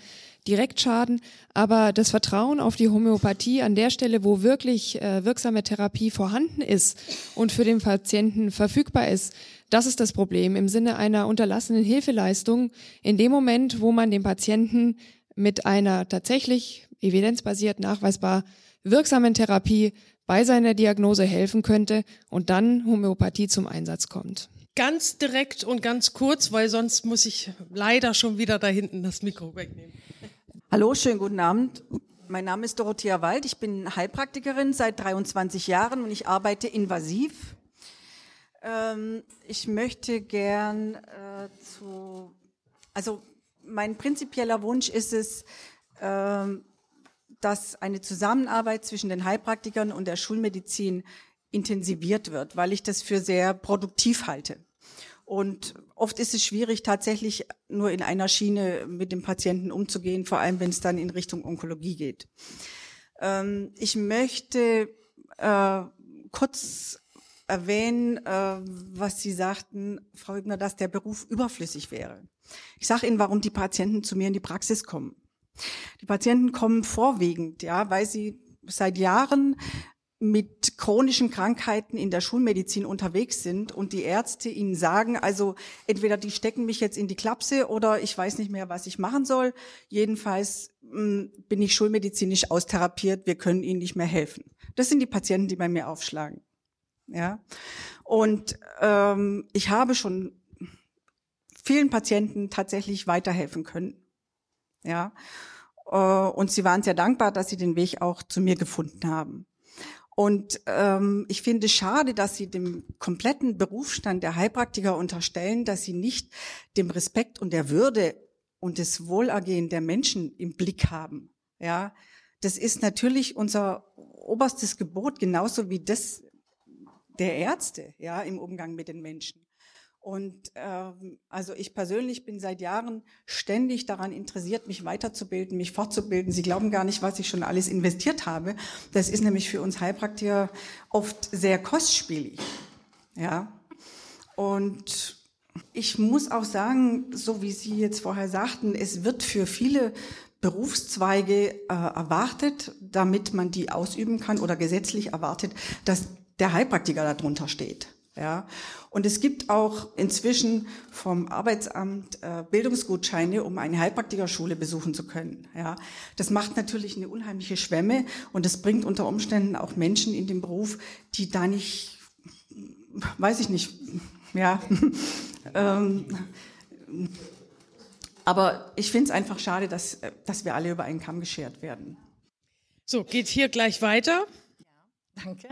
[SPEAKER 6] direkt schaden, aber das Vertrauen auf die Homöopathie an der Stelle, wo wirklich äh, wirksame Therapie vorhanden ist und für den Patienten verfügbar ist, das ist das Problem im Sinne einer unterlassenen Hilfeleistung. In dem Moment, wo man dem Patienten mit einer tatsächlich evidenzbasiert nachweisbar wirksamen Therapie bei seiner Diagnose helfen könnte und dann Homöopathie zum Einsatz kommt.
[SPEAKER 1] Ganz direkt und ganz kurz, weil sonst muss ich leider schon wieder da hinten das Mikro wegnehmen.
[SPEAKER 12] Hallo, schönen guten Abend. Mein Name ist Dorothea Wald. Ich bin Heilpraktikerin seit 23 Jahren und ich arbeite invasiv. Ähm, ich möchte gern äh, zu, also mein prinzipieller Wunsch ist es, ähm, dass eine Zusammenarbeit zwischen den Heilpraktikern und der Schulmedizin intensiviert wird, weil ich das für sehr produktiv halte. Und oft ist es schwierig, tatsächlich nur in einer Schiene mit dem Patienten umzugehen, vor allem wenn es dann in Richtung Onkologie geht. Ähm, ich möchte äh, kurz erwähnen, äh, was Sie sagten, Frau Hübner, dass der Beruf überflüssig wäre. Ich sage Ihnen, warum die Patienten zu mir in die Praxis kommen. Die Patienten kommen vorwiegend, ja, weil sie seit Jahren mit chronischen Krankheiten in der Schulmedizin unterwegs sind und die Ärzte ihnen sagen, also entweder die stecken mich jetzt in die Klapse oder ich weiß nicht mehr, was ich machen soll. Jedenfalls mh, hm, bin ich schulmedizinisch austherapiert, wir können ihnen nicht mehr helfen. Das sind die Patienten, die bei mir aufschlagen. Ja, und ähm, ich habe schon vielen Patienten tatsächlich weiterhelfen können. Ja, äh, und sie waren sehr dankbar, dass sie den Weg auch zu mir gefunden haben. Und ähm, ich finde schade, dass Sie dem kompletten Berufsstand der Heilpraktiker unterstellen, dass sie nicht dem Respekt und der Würde und das Wohlergehen der Menschen im Blick haben. Ja, das ist natürlich unser oberstes Gebot, genauso wie das der Ärzte, ja, im Umgang mit den Menschen. Und ähm, also ich persönlich bin seit Jahren ständig daran interessiert, mich weiterzubilden, mich fortzubilden. Sie glauben gar nicht, was ich schon alles investiert habe. Das ist nämlich für uns Heilpraktiker oft sehr kostspielig. Ja. Und ich muss auch sagen, so wie Sie jetzt vorher sagten, es wird für viele Berufszweige äh, erwartet, damit man die ausüben kann oder gesetzlich erwartet, dass der Heilpraktiker darunter steht. Ja. Und es gibt auch inzwischen vom Arbeitsamt äh, Bildungsgutscheine, um eine Heilpraktikerschule besuchen zu können. Ja, das macht natürlich eine unheimliche Schwemme und es bringt unter Umständen auch Menschen in den Beruf, die da nicht, weiß ich nicht, ja. ähm, aber ich finde es einfach schade, dass, dass wir alle über einen Kamm geschert werden.
[SPEAKER 1] So, geht hier gleich weiter.
[SPEAKER 13] Danke.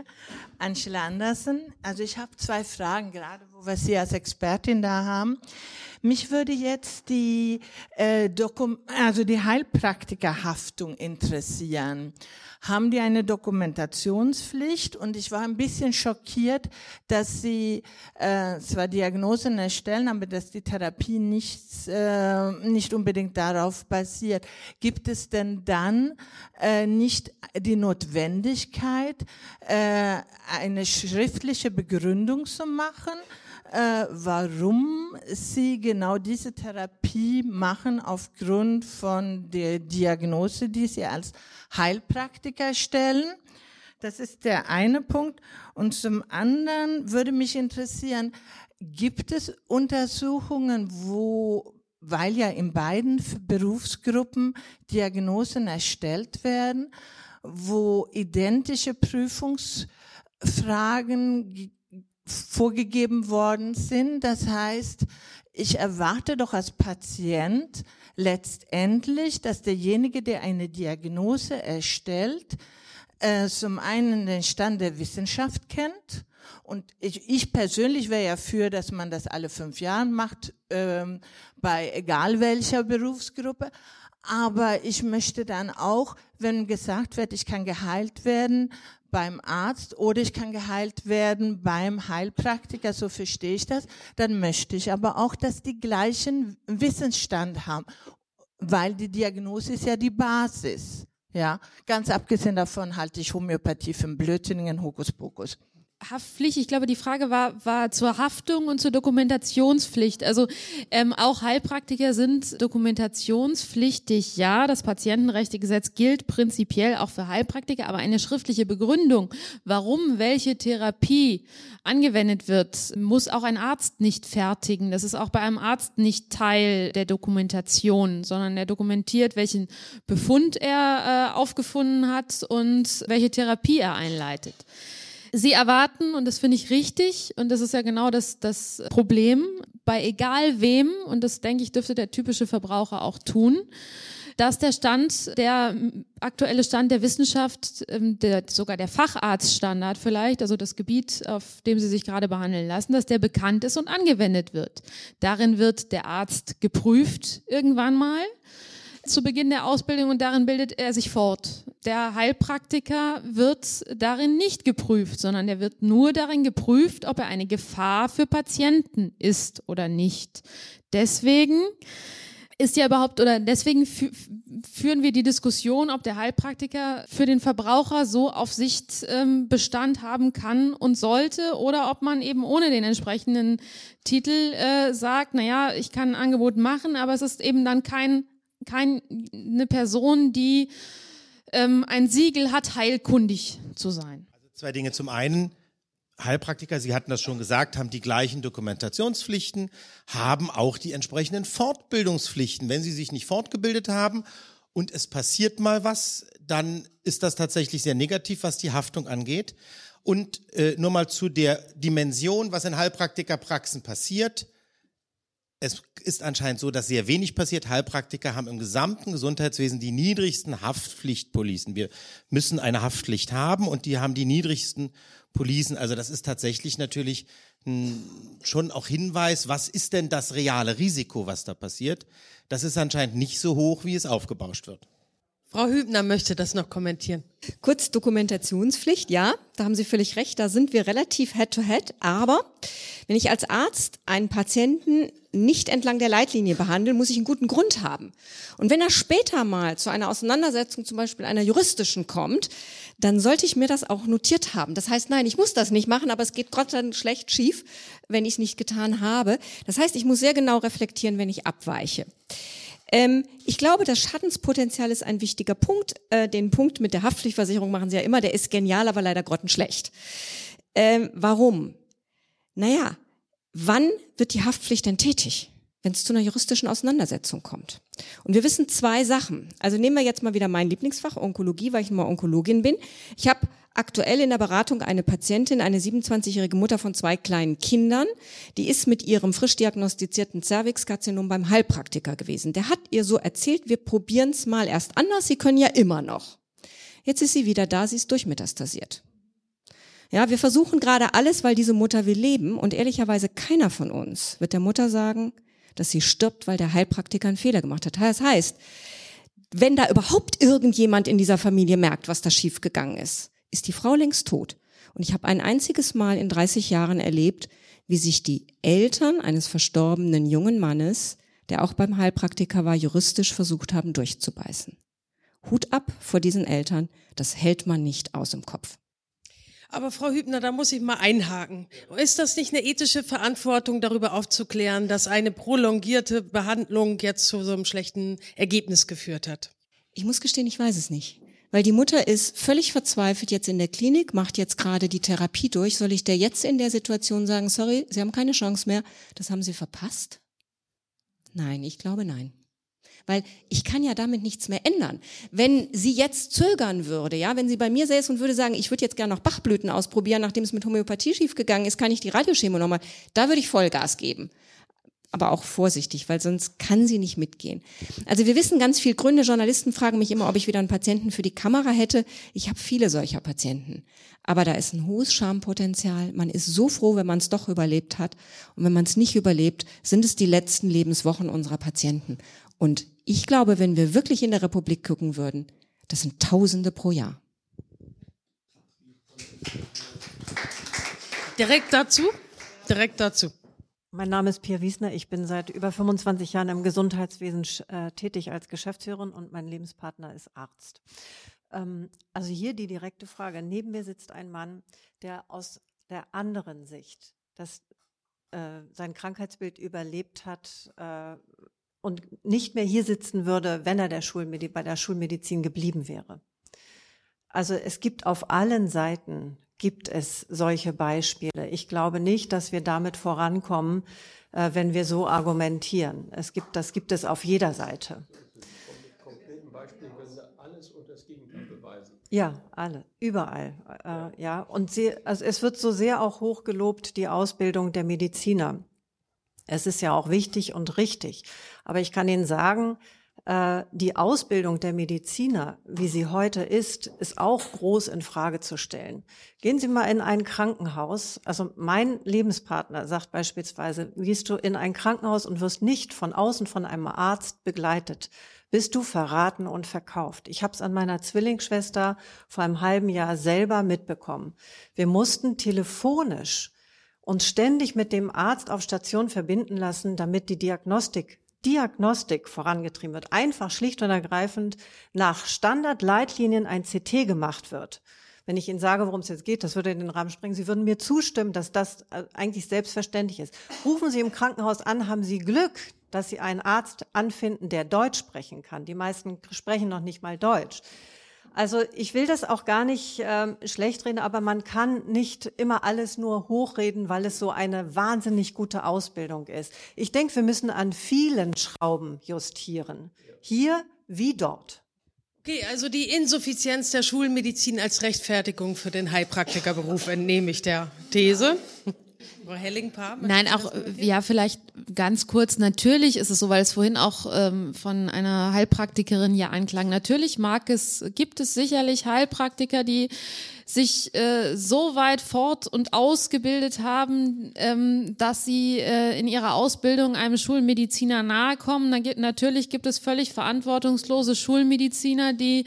[SPEAKER 13] Angela Andersen. Also ich habe zwei Fragen, gerade wo wir Sie als Expertin da haben. Mich würde jetzt die, äh, Dokum also die Heilpraktikerhaftung interessieren. Haben die eine Dokumentationspflicht? Und ich war ein bisschen schockiert, dass sie äh, zwar Diagnosen erstellen, aber dass die Therapie nicht, äh, nicht unbedingt darauf basiert. Gibt es denn dann äh, nicht die Notwendigkeit, äh, eine schriftliche Begründung zu machen? Äh, warum sie genau diese Therapie machen aufgrund von der Diagnose, die sie als Heilpraktiker stellen. Das ist der eine Punkt. Und zum anderen würde mich interessieren, gibt es Untersuchungen, wo weil ja in beiden Berufsgruppen Diagnosen erstellt werden, wo identische Prüfungsfragen vorgegeben worden sind. Das heißt, ich erwarte doch als Patient letztendlich, dass derjenige, der eine Diagnose erstellt, äh, zum einen den Stand der Wissenschaft kennt. Und ich, ich persönlich wäre ja für, dass man das alle fünf Jahre macht, ähm, bei egal welcher Berufsgruppe. Aber ich möchte dann auch, wenn gesagt wird, ich kann geheilt werden, beim Arzt oder ich kann geheilt werden beim Heilpraktiker, so verstehe ich das, dann möchte ich aber auch, dass die gleichen Wissensstand haben, weil die Diagnose ist ja die Basis. Ja, ganz abgesehen davon halte ich Homöopathie für Blödsinnigen Hokuspokus.
[SPEAKER 2] Haftpflicht, ich glaube, die Frage war, war zur Haftung und zur Dokumentationspflicht. Also ähm, auch Heilpraktiker sind dokumentationspflichtig. Ja, das Patientenrechtegesetz gilt prinzipiell auch für Heilpraktiker, aber eine schriftliche Begründung, warum welche Therapie angewendet wird, muss auch ein Arzt nicht fertigen. Das ist auch bei einem Arzt nicht Teil der Dokumentation, sondern er dokumentiert, welchen Befund er äh, aufgefunden hat und welche Therapie er einleitet. Sie erwarten, und das finde ich richtig, und das ist ja genau das, das Problem, bei egal wem, und das denke ich, dürfte der typische Verbraucher auch tun, dass der Stand, der aktuelle Stand der Wissenschaft, ähm, der, sogar der Facharztstandard vielleicht, also das Gebiet, auf dem Sie sich gerade behandeln lassen, dass der bekannt ist und angewendet wird. Darin wird der Arzt geprüft irgendwann mal zu Beginn der Ausbildung und darin bildet er sich fort. Der Heilpraktiker wird darin nicht geprüft, sondern er wird nur darin geprüft, ob er eine Gefahr für Patienten ist oder nicht. Deswegen ist ja überhaupt, oder deswegen fü führen wir die Diskussion, ob der Heilpraktiker für den Verbraucher so auf Sicht ähm, Bestand haben kann und sollte oder ob man eben ohne den entsprechenden Titel äh, sagt, naja, ich kann ein Angebot machen, aber es ist eben dann kein keine Person, die ähm, ein Siegel hat, heilkundig zu sein.
[SPEAKER 4] Also zwei Dinge. Zum einen, Heilpraktiker, Sie hatten das schon gesagt, haben die gleichen Dokumentationspflichten, haben auch die entsprechenden Fortbildungspflichten. Wenn Sie sich nicht fortgebildet haben und es passiert mal was, dann ist das tatsächlich sehr negativ, was die Haftung angeht. Und äh, nur mal zu der Dimension, was in Heilpraktikerpraxen passiert es ist anscheinend so, dass sehr wenig passiert. Heilpraktiker haben im gesamten Gesundheitswesen die niedrigsten Haftpflichtpolicen. Wir müssen eine Haftpflicht haben und die haben die niedrigsten Policen. Also das ist tatsächlich natürlich schon auch Hinweis, was ist denn das reale Risiko, was da passiert. Das ist anscheinend nicht so hoch, wie es aufgebauscht wird.
[SPEAKER 1] Frau Hübner möchte das noch kommentieren.
[SPEAKER 3] Kurz Dokumentationspflicht, ja, da haben Sie völlig recht, da sind wir relativ head-to-head. -head, aber wenn ich als Arzt einen Patienten nicht entlang der Leitlinie behandle, muss ich einen guten Grund haben. Und wenn er später mal zu einer Auseinandersetzung zum Beispiel einer juristischen kommt, dann sollte ich mir das auch notiert haben. Das heißt, nein, ich muss das nicht machen, aber es geht Gott dann schlecht schief, wenn ich es nicht getan habe. Das heißt, ich muss sehr genau reflektieren, wenn ich abweiche. Ähm, ich glaube, das Schadenspotenzial ist ein wichtiger Punkt. Äh, den Punkt mit der Haftpflichtversicherung machen Sie ja immer, der ist genial, aber leider grottenschlecht. Ähm, warum? Naja, wann wird die Haftpflicht denn tätig? wenn es zu einer juristischen Auseinandersetzung kommt. Und wir wissen zwei Sachen. Also nehmen wir jetzt mal wieder mein Lieblingsfach, Onkologie, weil ich mal Onkologin bin. Ich habe aktuell in der Beratung eine Patientin, eine 27-jährige Mutter von zwei kleinen Kindern, die ist mit ihrem frisch diagnostizierten Cervixkarzinom beim Heilpraktiker gewesen. Der hat ihr so erzählt, wir probieren es mal erst anders, Sie können ja immer noch. Jetzt ist sie wieder da, sie ist durchmetastasiert. Ja, wir versuchen gerade alles, weil diese Mutter will leben und ehrlicherweise keiner von uns wird der Mutter sagen, dass sie stirbt, weil der Heilpraktiker einen Fehler gemacht hat. Das heißt, wenn da überhaupt irgendjemand in dieser Familie merkt, was da schiefgegangen ist, ist die Frau längst tot. Und ich habe ein einziges Mal in 30 Jahren erlebt, wie sich die Eltern eines verstorbenen jungen Mannes, der auch beim Heilpraktiker war, juristisch versucht haben durchzubeißen. Hut ab vor diesen Eltern, das hält man nicht aus dem Kopf.
[SPEAKER 1] Aber Frau Hübner, da muss ich mal einhaken. Ist das nicht eine ethische Verantwortung, darüber aufzuklären, dass eine prolongierte Behandlung jetzt zu so einem schlechten Ergebnis geführt hat?
[SPEAKER 3] Ich muss gestehen, ich weiß es nicht. Weil die Mutter ist völlig verzweifelt jetzt in der Klinik, macht jetzt gerade die Therapie durch. Soll ich der jetzt in der Situation sagen, sorry, Sie haben keine Chance mehr, das haben Sie verpasst? Nein, ich glaube nein weil ich kann ja damit nichts mehr ändern. Wenn sie jetzt zögern würde, ja, wenn sie bei mir säße und würde sagen, ich würde jetzt gerne noch Bachblüten ausprobieren, nachdem es mit Homöopathie schiefgegangen ist, kann ich die Radiochemo nochmal, da würde ich Vollgas geben aber auch vorsichtig, weil sonst kann sie nicht mitgehen. Also wir wissen ganz viel Gründe. Journalisten fragen mich immer, ob ich wieder einen Patienten für die Kamera hätte. Ich habe viele solcher Patienten. Aber da ist ein hohes Schampotenzial. Man ist so froh, wenn man es doch überlebt hat. Und wenn man es nicht überlebt, sind es die letzten Lebenswochen unserer Patienten. Und ich glaube, wenn wir wirklich in der Republik gucken würden, das sind Tausende pro Jahr.
[SPEAKER 1] Direkt dazu? Direkt dazu.
[SPEAKER 14] Mein Name ist Pia Wiesner. Ich bin seit über 25 Jahren im Gesundheitswesen äh, tätig als Geschäftsführerin und mein Lebenspartner ist Arzt. Ähm, also hier die direkte Frage. Neben mir sitzt ein Mann, der aus der anderen Sicht, dass äh, sein Krankheitsbild überlebt hat äh, und nicht mehr hier sitzen würde, wenn er der bei der Schulmedizin geblieben wäre. Also es gibt auf allen Seiten gibt es solche Beispiele. Ich glaube nicht, dass wir damit vorankommen, äh, wenn wir so argumentieren. Es gibt, das gibt es auf jeder Seite. Ja, alle, überall, äh, ja. Und sie, also es wird so sehr auch hochgelobt die Ausbildung der Mediziner. Es ist ja auch wichtig und richtig. Aber ich kann Ihnen sagen, äh, die Ausbildung der Mediziner, wie sie heute ist, ist auch groß in Frage zu stellen. Gehen Sie mal in ein Krankenhaus. Also mein Lebenspartner sagt beispielsweise, gehst du in ein Krankenhaus und wirst nicht von außen von einem Arzt begleitet, bist du verraten und verkauft. Ich habe es an meiner Zwillingsschwester vor einem halben Jahr selber mitbekommen. Wir mussten telefonisch uns ständig mit dem Arzt auf Station verbinden lassen, damit die Diagnostik Diagnostik vorangetrieben wird, einfach schlicht und ergreifend nach Standardleitlinien ein CT gemacht wird. Wenn ich Ihnen sage, worum es jetzt geht, das würde in den Rahmen springen. Sie würden mir zustimmen, dass das äh, eigentlich selbstverständlich ist. Rufen Sie im Krankenhaus an, haben Sie Glück, dass Sie einen Arzt anfinden, der Deutsch sprechen kann. Die meisten sprechen noch nicht mal Deutsch. Also ich will das auch gar nicht ähm, schlecht reden, aber man kann nicht immer alles nur hochreden, weil es so eine wahnsinnig gute Ausbildung ist. Ich denke, wir müssen an vielen Schrauben justieren. Hier wie dort.
[SPEAKER 1] Okay, also die Insuffizienz der Schulmedizin als Rechtfertigung für den Heilpraktikerberuf entnehme ich der These.
[SPEAKER 2] Hellingpaar? Nein, auch, ja, vielleicht ganz kurz. Natürlich ist es so, weil es vorhin auch ähm, von einer Heilpraktikerin ja anklang. Natürlich mag es, gibt es sicherlich Heilpraktiker, die sich äh, so weit fort und ausgebildet haben, ähm, dass sie äh, in ihrer Ausbildung einem Schulmediziner nahe kommen. Dann gibt, natürlich gibt es völlig verantwortungslose Schulmediziner, die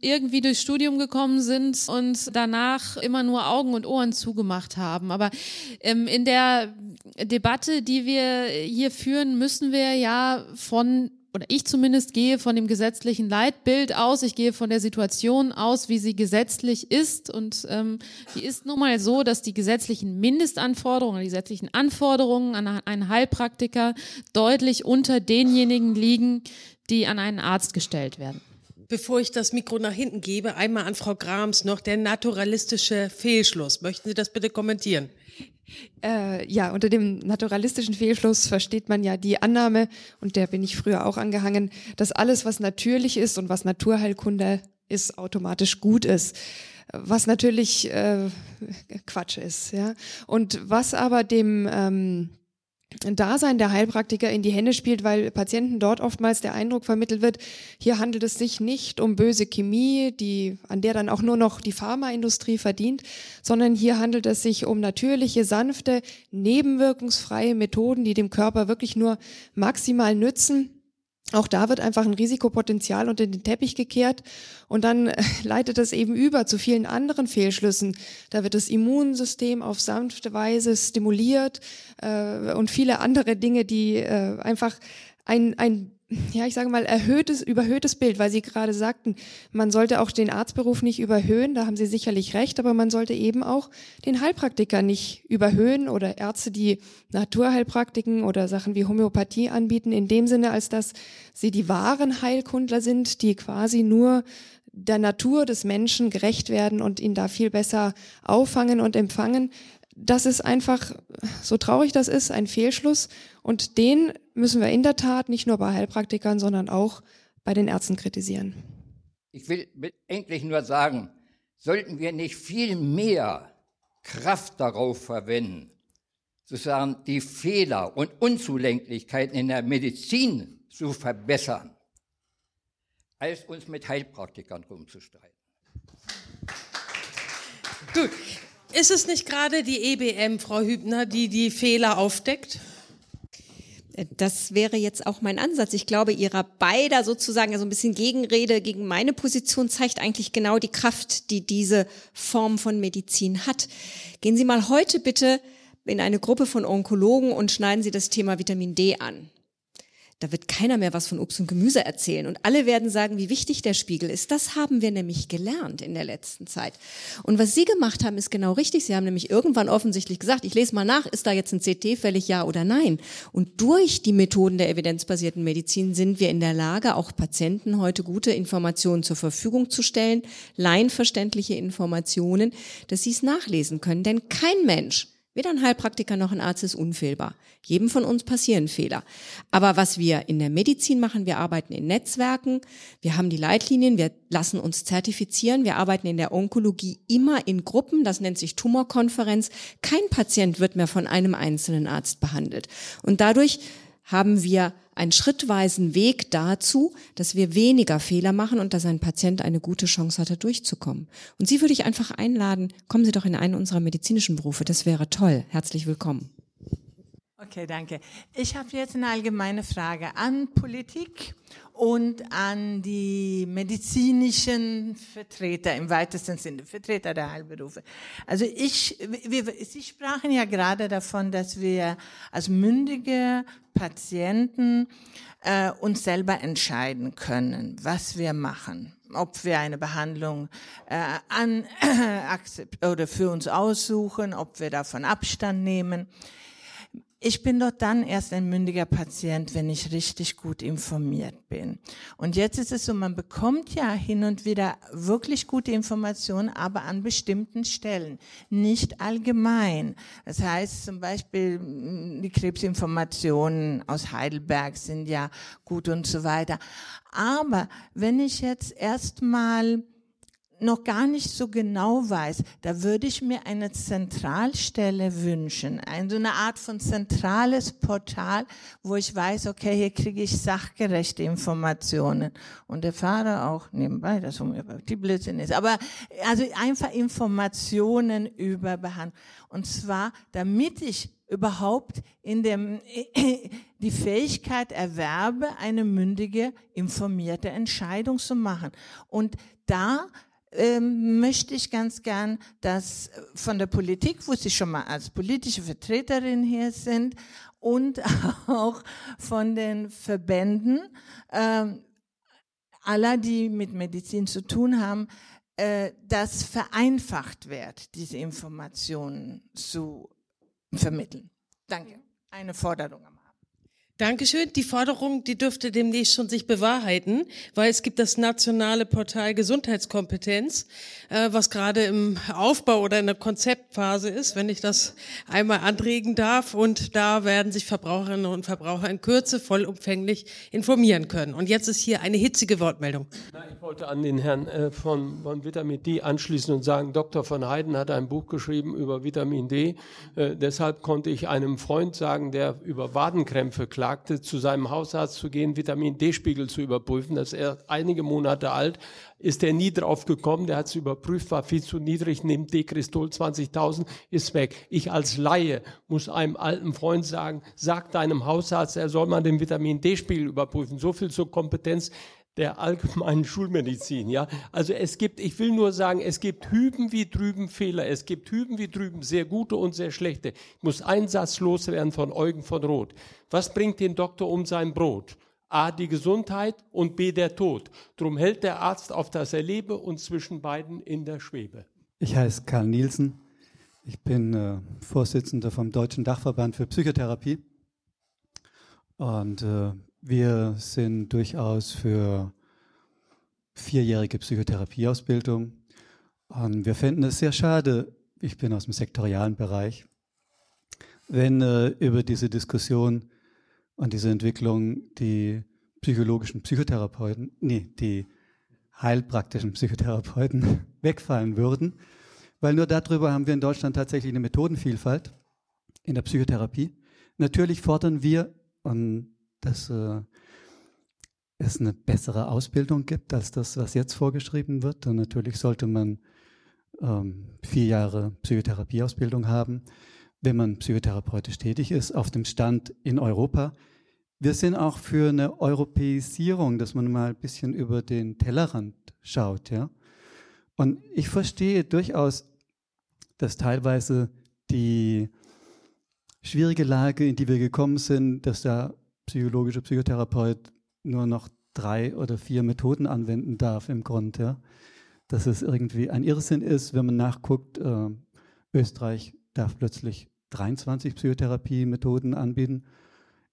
[SPEAKER 2] irgendwie durchs Studium gekommen sind und danach immer nur Augen und Ohren zugemacht haben. Aber ähm, in der Debatte, die wir hier führen, müssen wir ja von oder ich zumindest gehe von dem gesetzlichen Leitbild aus, ich gehe von der Situation aus, wie sie gesetzlich ist. Und ähm, die ist nun mal so, dass die gesetzlichen Mindestanforderungen, die gesetzlichen Anforderungen an einen Heilpraktiker deutlich unter denjenigen liegen, die an einen Arzt gestellt werden.
[SPEAKER 1] Bevor ich das Mikro nach hinten gebe, einmal an Frau Grams noch der naturalistische Fehlschluss. Möchten Sie das bitte kommentieren?
[SPEAKER 6] Äh, ja, unter dem naturalistischen Fehlschluss versteht man ja die Annahme, und der bin ich früher auch angehangen, dass alles, was natürlich ist und was Naturheilkunde ist, automatisch gut ist. Was natürlich äh, Quatsch ist, ja. Und was aber dem ähm, Dasein der Heilpraktiker in die Hände spielt, weil Patienten dort oftmals der Eindruck vermittelt wird, hier handelt es sich nicht um böse Chemie, die, an der dann auch nur noch die Pharmaindustrie verdient, sondern hier handelt es sich um natürliche, sanfte, nebenwirkungsfreie Methoden, die dem Körper wirklich nur maximal nützen auch da wird einfach ein Risikopotenzial unter den Teppich gekehrt und dann äh, leitet das eben über zu vielen anderen Fehlschlüssen. Da wird das Immunsystem auf sanfte Weise stimuliert äh, und viele andere Dinge, die äh, einfach ein, ein ja, ich sage mal, erhöhtes, überhöhtes Bild, weil Sie gerade sagten, man sollte auch den Arztberuf nicht überhöhen, da haben Sie sicherlich recht, aber man sollte eben auch den Heilpraktiker nicht überhöhen oder Ärzte, die Naturheilpraktiken oder Sachen wie Homöopathie anbieten, in dem Sinne, als dass sie die wahren Heilkundler sind, die quasi nur der Natur des Menschen gerecht werden und ihn da viel besser auffangen und empfangen das ist einfach, so traurig das ist, ein Fehlschluss. Und den müssen wir in der Tat nicht nur bei Heilpraktikern, sondern auch bei den Ärzten kritisieren.
[SPEAKER 15] Ich will endlich nur sagen, sollten wir nicht viel mehr Kraft darauf verwenden, sozusagen die Fehler und Unzulänglichkeiten in der Medizin zu verbessern, als uns mit Heilpraktikern rumzustreiten.
[SPEAKER 1] Gut, ist es nicht gerade die EBM, Frau Hübner, die die Fehler aufdeckt?
[SPEAKER 3] Das wäre jetzt auch mein Ansatz. Ich glaube, ihrer beider sozusagen so ein bisschen Gegenrede gegen meine Position zeigt eigentlich genau die Kraft, die diese Form von Medizin hat. Gehen Sie mal heute bitte in eine Gruppe von Onkologen und schneiden Sie das Thema Vitamin D an. Da wird keiner mehr was von Obst und Gemüse erzählen und alle werden sagen, wie wichtig der Spiegel ist. Das haben wir nämlich gelernt in der letzten Zeit. Und was Sie gemacht haben, ist genau richtig. Sie haben nämlich irgendwann offensichtlich gesagt, ich lese mal nach, ist da jetzt ein CT fällig, ja oder nein? Und durch die Methoden der evidenzbasierten Medizin sind wir in der Lage, auch Patienten heute gute Informationen zur Verfügung zu stellen, laienverständliche Informationen, dass sie es nachlesen können. Denn kein Mensch Weder ein Heilpraktiker noch ein Arzt ist unfehlbar. Jedem von uns passieren Fehler. Aber was wir in der Medizin machen, wir arbeiten in Netzwerken, wir haben die Leitlinien, wir lassen uns zertifizieren, wir arbeiten in der Onkologie immer in Gruppen, das nennt sich Tumorkonferenz. Kein Patient wird mehr von einem einzelnen Arzt behandelt. Und dadurch haben wir einen schrittweisen Weg dazu, dass wir weniger Fehler machen und dass ein Patient eine gute Chance hatte, durchzukommen. Und Sie würde ich einfach einladen, kommen Sie doch in einen unserer medizinischen Berufe. Das wäre toll. Herzlich willkommen.
[SPEAKER 13] Okay, danke. Ich habe jetzt eine allgemeine Frage an Politik und an die medizinischen Vertreter im weitesten Sinne, Vertreter der Heilberufe. Also ich, wir, Sie sprachen ja gerade davon, dass wir als mündige Patienten äh, uns selber entscheiden können, was wir machen ob wir eine Behandlung äh, an, äh, oder für uns aussuchen, ob wir davon Abstand nehmen. Ich bin dort dann erst ein mündiger Patient, wenn ich richtig gut informiert bin. Und jetzt ist es so, man bekommt ja hin und wieder wirklich gute Informationen, aber an bestimmten Stellen, nicht allgemein. Das heißt zum Beispiel, die Krebsinformationen aus Heidelberg sind ja gut und so weiter. Aber wenn ich jetzt erstmal noch gar nicht so genau weiß, da würde ich mir eine Zentralstelle wünschen, eine, so eine Art von zentrales Portal, wo ich weiß, okay, hier kriege ich sachgerechte Informationen. Und erfahre auch nebenbei, dass Homöopathie Blödsinn ist, aber also einfach Informationen über Behandlung. Und zwar, damit ich überhaupt in dem, die Fähigkeit erwerbe, eine mündige, informierte Entscheidung zu machen. Und da ähm, möchte ich ganz gern, dass von der Politik, wo Sie schon mal als politische Vertreterin hier sind, und auch von den Verbänden ähm, aller, die mit Medizin zu tun haben, äh, dass vereinfacht wird, diese Informationen zu vermitteln. Danke. Eine Forderung
[SPEAKER 1] Dankeschön. Die Forderung, die dürfte demnächst schon sich bewahrheiten, weil es gibt das nationale Portal Gesundheitskompetenz, äh, was gerade im Aufbau oder in der Konzeptphase ist, wenn ich das einmal anregen darf. Und da werden sich Verbraucherinnen und Verbraucher in Kürze vollumfänglich informieren können. Und jetzt ist hier eine hitzige Wortmeldung.
[SPEAKER 5] Ich wollte an den Herrn äh, von, von Vitamin D anschließen und sagen, Dr. von Heiden hat ein Buch geschrieben über Vitamin D. Äh, deshalb konnte ich einem Freund sagen, der über Wadenkrämpfe klagt, sagte, zu seinem Hausarzt zu gehen, Vitamin D-Spiegel zu überprüfen. Das ist erst einige Monate alt. Ist er nie drauf gekommen, der hat es überprüft, war viel zu niedrig, nimmt Dekristol 20.000, ist weg. Ich als Laie muss einem alten Freund sagen, sag deinem Hausarzt, er soll mal den Vitamin D-Spiegel überprüfen. So viel zur Kompetenz der allgemeinen Schulmedizin, ja. Also es gibt, ich will nur sagen, es gibt hüben wie drüben Fehler, es gibt hüben wie drüben sehr gute und sehr schlechte. Ich muss einen Satz loswerden von Eugen von Roth. Was bringt den Doktor um sein Brot? A, die Gesundheit und B, der Tod. Drum hält der Arzt auf das Erlebe und zwischen beiden in der Schwebe.
[SPEAKER 16] Ich heiße Karl Nielsen. Ich bin äh, Vorsitzender vom Deutschen Dachverband für Psychotherapie. Und äh, wir sind durchaus für vierjährige Psychotherapieausbildung. Und wir fänden es sehr schade, ich bin aus dem sektorialen Bereich, wenn äh, über diese Diskussion und diese Entwicklung die psychologischen Psychotherapeuten, nee, die heilpraktischen Psychotherapeuten wegfallen würden, weil nur darüber haben wir in Deutschland tatsächlich eine Methodenvielfalt in der Psychotherapie. Natürlich fordern wir, und dass äh, es eine bessere Ausbildung gibt als das, was jetzt vorgeschrieben wird. Und natürlich sollte man ähm, vier Jahre Psychotherapieausbildung haben, wenn man psychotherapeutisch tätig ist, auf dem Stand in Europa. Wir sind auch für eine Europäisierung, dass man mal ein bisschen über den Tellerrand schaut, ja. Und ich verstehe durchaus, dass teilweise die schwierige Lage, in die wir gekommen sind, dass da psychologische Psychotherapeut nur noch drei oder vier Methoden anwenden darf im Grunde. Ja? Dass es irgendwie ein Irrsinn ist, wenn man nachguckt, äh, Österreich darf plötzlich 23 Psychotherapie-Methoden anbieten.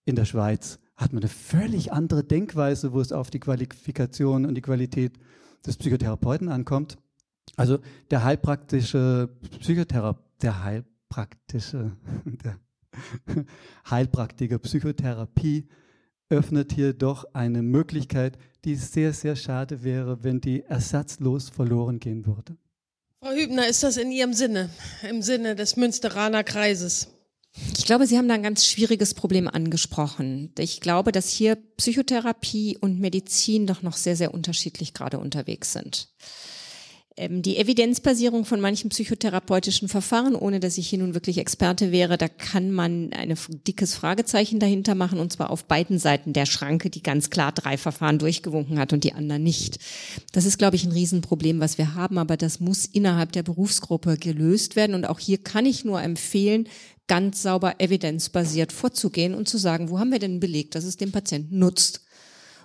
[SPEAKER 16] In der Schweiz hat man eine völlig andere Denkweise, wo es auf die Qualifikation und die Qualität des Psychotherapeuten ankommt. Also der heilpraktische Psychotherapeut, der heilpraktische, der Heilpraktiker Psychotherapie öffnet hier doch eine Möglichkeit, die sehr, sehr schade wäre, wenn die ersatzlos verloren gehen würde.
[SPEAKER 1] Frau Hübner, ist das in Ihrem Sinne, im Sinne des Münsteraner Kreises?
[SPEAKER 3] Ich glaube, Sie haben da ein ganz schwieriges Problem angesprochen. Ich glaube, dass hier Psychotherapie und Medizin doch noch sehr, sehr unterschiedlich gerade unterwegs sind. Ähm, die Evidenzbasierung von manchen psychotherapeutischen Verfahren, ohne dass ich hier nun wirklich Experte wäre, da kann man ein dickes Fragezeichen dahinter machen und zwar auf beiden Seiten der Schranke, die ganz klar drei Verfahren durchgewunken hat und die anderen nicht. Das ist, glaube ich, ein Riesenproblem, was wir haben, aber das muss innerhalb der Berufsgruppe gelöst werden und auch hier kann ich nur empfehlen, ganz sauber evidenzbasiert vorzugehen und zu sagen, wo haben wir denn belegt, dass es dem Patienten nutzt?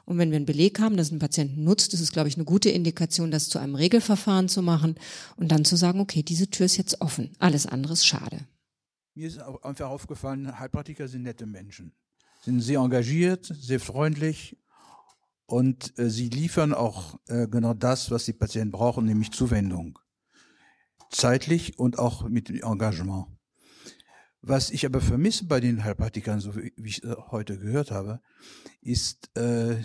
[SPEAKER 3] Und wenn wir einen Beleg haben, dass ein Patienten nutzt, ist es, glaube ich, eine gute Indikation, das zu einem Regelverfahren zu machen und dann zu sagen, okay, diese Tür ist jetzt offen. Alles andere ist schade.
[SPEAKER 17] Mir ist einfach aufgefallen, Heilpraktiker sind nette Menschen, sind sehr engagiert, sehr freundlich und äh, sie liefern auch äh, genau das, was die Patienten brauchen, nämlich Zuwendung. Zeitlich und auch mit Engagement. Was ich aber vermisse bei den Heilpraktikern, so wie ich äh, heute gehört habe, ist äh,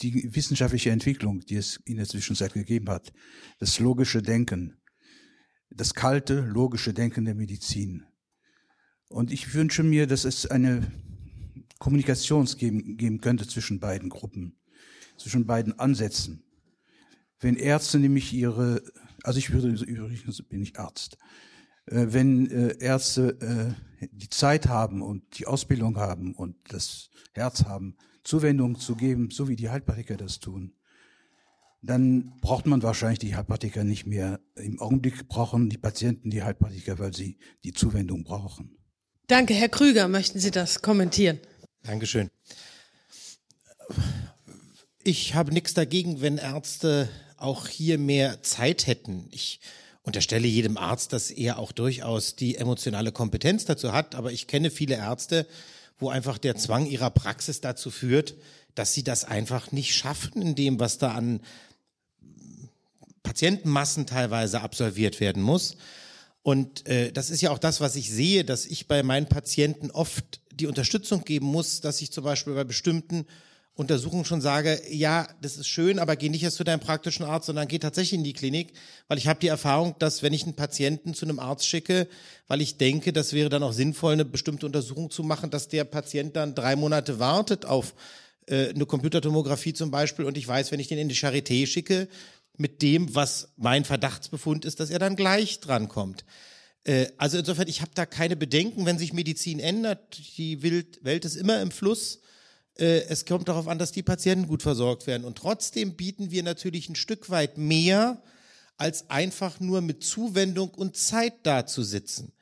[SPEAKER 17] die wissenschaftliche Entwicklung, die es in der Zwischenzeit gegeben hat. Das logische Denken. Das kalte, logische Denken der Medizin. Und ich wünsche mir, dass es eine Kommunikation geben, geben könnte zwischen beiden Gruppen, zwischen beiden Ansätzen. Wenn Ärzte nämlich ihre, also ich würde, übrigens bin ich Arzt, wenn äh, Ärzte äh, die Zeit haben und die Ausbildung haben und das Herz haben, Zuwendung zu geben, so wie die Heilpraktiker das tun, dann braucht man wahrscheinlich die Heilpraktiker nicht mehr. Im Augenblick brauchen die Patienten die Heilpraktiker, weil sie die Zuwendung brauchen.
[SPEAKER 1] Danke, Herr Krüger. Möchten Sie das kommentieren?
[SPEAKER 4] Dankeschön. Ich habe nichts dagegen, wenn Ärzte auch hier mehr Zeit hätten. Ich unterstelle jedem Arzt, dass er auch durchaus die emotionale Kompetenz dazu hat. Aber ich kenne viele Ärzte, wo einfach der Zwang ihrer Praxis dazu führt, dass sie das einfach nicht schaffen in dem, was da an Patientenmassen teilweise absolviert werden muss. Und äh, das ist ja auch das, was ich sehe, dass ich bei meinen Patienten oft die Unterstützung geben muss, dass ich zum Beispiel bei bestimmten Untersuchung schon sage, ja, das ist schön, aber geh nicht erst zu deinem praktischen Arzt, sondern geh tatsächlich in die Klinik, weil ich habe die Erfahrung, dass wenn ich einen Patienten zu einem Arzt schicke, weil ich denke, das wäre dann auch sinnvoll, eine bestimmte Untersuchung zu machen, dass der Patient dann drei Monate wartet auf äh, eine Computertomographie zum Beispiel und ich weiß, wenn ich den in die Charité schicke, mit dem, was mein Verdachtsbefund ist, dass er dann gleich drankommt. Äh, also insofern, ich habe da keine Bedenken, wenn sich Medizin ändert. Die Welt ist immer im Fluss es kommt darauf an, dass die Patienten gut versorgt werden. Und trotzdem bieten wir natürlich ein Stück weit mehr, als einfach nur mit Zuwendung und Zeit dazusitzen.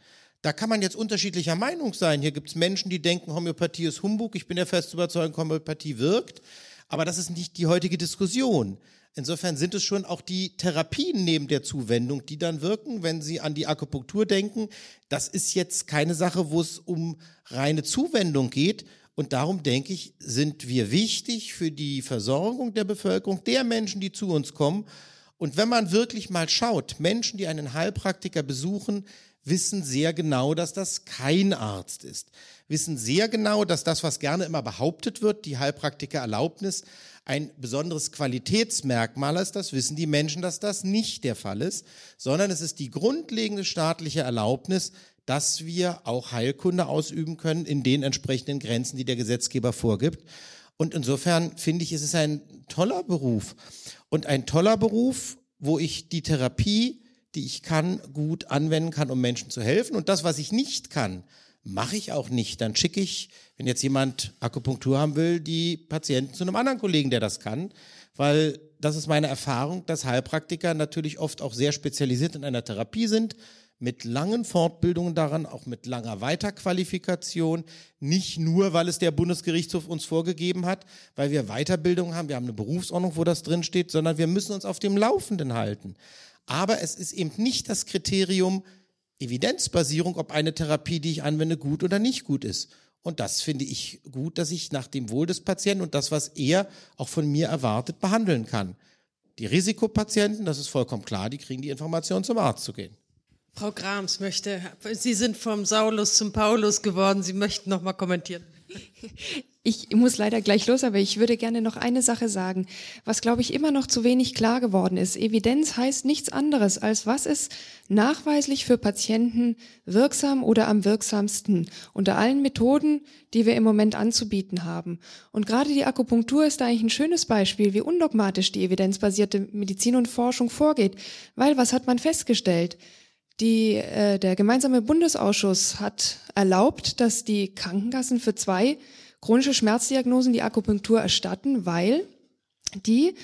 [SPEAKER 4] Da kann man jetzt unterschiedlicher Meinung sein. Hier gibt es Menschen, die denken, Homöopathie ist Humbug. Ich bin der fest überzeugt, Homöopathie wirkt. Aber das ist nicht die heutige Diskussion. Insofern sind es schon auch die Therapien neben der Zuwendung, die dann wirken, wenn Sie an die Akupunktur denken. Das ist jetzt keine Sache, wo es um reine Zuwendung geht, und darum denke ich, sind wir wichtig für die Versorgung der Bevölkerung, der Menschen, die zu uns kommen. Und wenn man wirklich mal schaut, Menschen, die einen Heilpraktiker besuchen, wissen sehr genau, dass das kein Arzt ist. Wissen sehr genau, dass das, was gerne immer behauptet wird, die Heilpraktikererlaubnis, ein besonderes Qualitätsmerkmal ist. Das wissen die Menschen, dass das nicht der Fall ist, sondern es ist die grundlegende staatliche Erlaubnis, dass wir auch Heilkunde ausüben können in den entsprechenden Grenzen, die der Gesetzgeber vorgibt. Und insofern finde ich, es ist ein toller Beruf und ein toller Beruf, wo ich die Therapie, die ich kann, gut anwenden kann, um Menschen zu helfen. Und das, was ich nicht kann, mache ich auch nicht. Dann schicke ich, wenn jetzt jemand Akupunktur haben will, die Patienten zu einem anderen Kollegen, der das kann, weil das ist meine Erfahrung, dass Heilpraktiker natürlich oft auch sehr spezialisiert in einer Therapie sind, mit langen Fortbildungen daran, auch mit langer Weiterqualifikation, nicht nur, weil es der Bundesgerichtshof uns vorgegeben hat, weil wir Weiterbildung haben, wir haben eine Berufsordnung, wo das drin steht, sondern wir müssen uns auf dem Laufenden halten. Aber es ist eben nicht das Kriterium Evidenzbasierung, ob eine Therapie, die ich anwende, gut oder nicht gut ist. Und das finde ich gut, dass ich nach dem Wohl des Patienten und das, was er auch von mir erwartet, behandeln kann. Die Risikopatienten, das ist vollkommen klar, die kriegen die Information, zum Arzt zu gehen.
[SPEAKER 1] Frau Grams möchte, Sie sind vom Saulus zum Paulus geworden, Sie möchten noch mal kommentieren.
[SPEAKER 6] Ich muss leider gleich los, aber ich würde gerne noch eine Sache sagen, was, glaube ich, immer noch zu wenig klar geworden ist. Evidenz heißt nichts anderes, als was ist nachweislich für Patienten wirksam oder am wirksamsten unter allen Methoden, die wir im Moment anzubieten haben. Und gerade die Akupunktur ist da eigentlich ein schönes Beispiel, wie undogmatisch die evidenzbasierte Medizin und Forschung vorgeht. Weil was hat man festgestellt? Die, äh, der gemeinsame Bundesausschuss hat erlaubt, dass die Krankenkassen für zwei chronische Schmerzdiagnosen die Akupunktur erstatten, weil die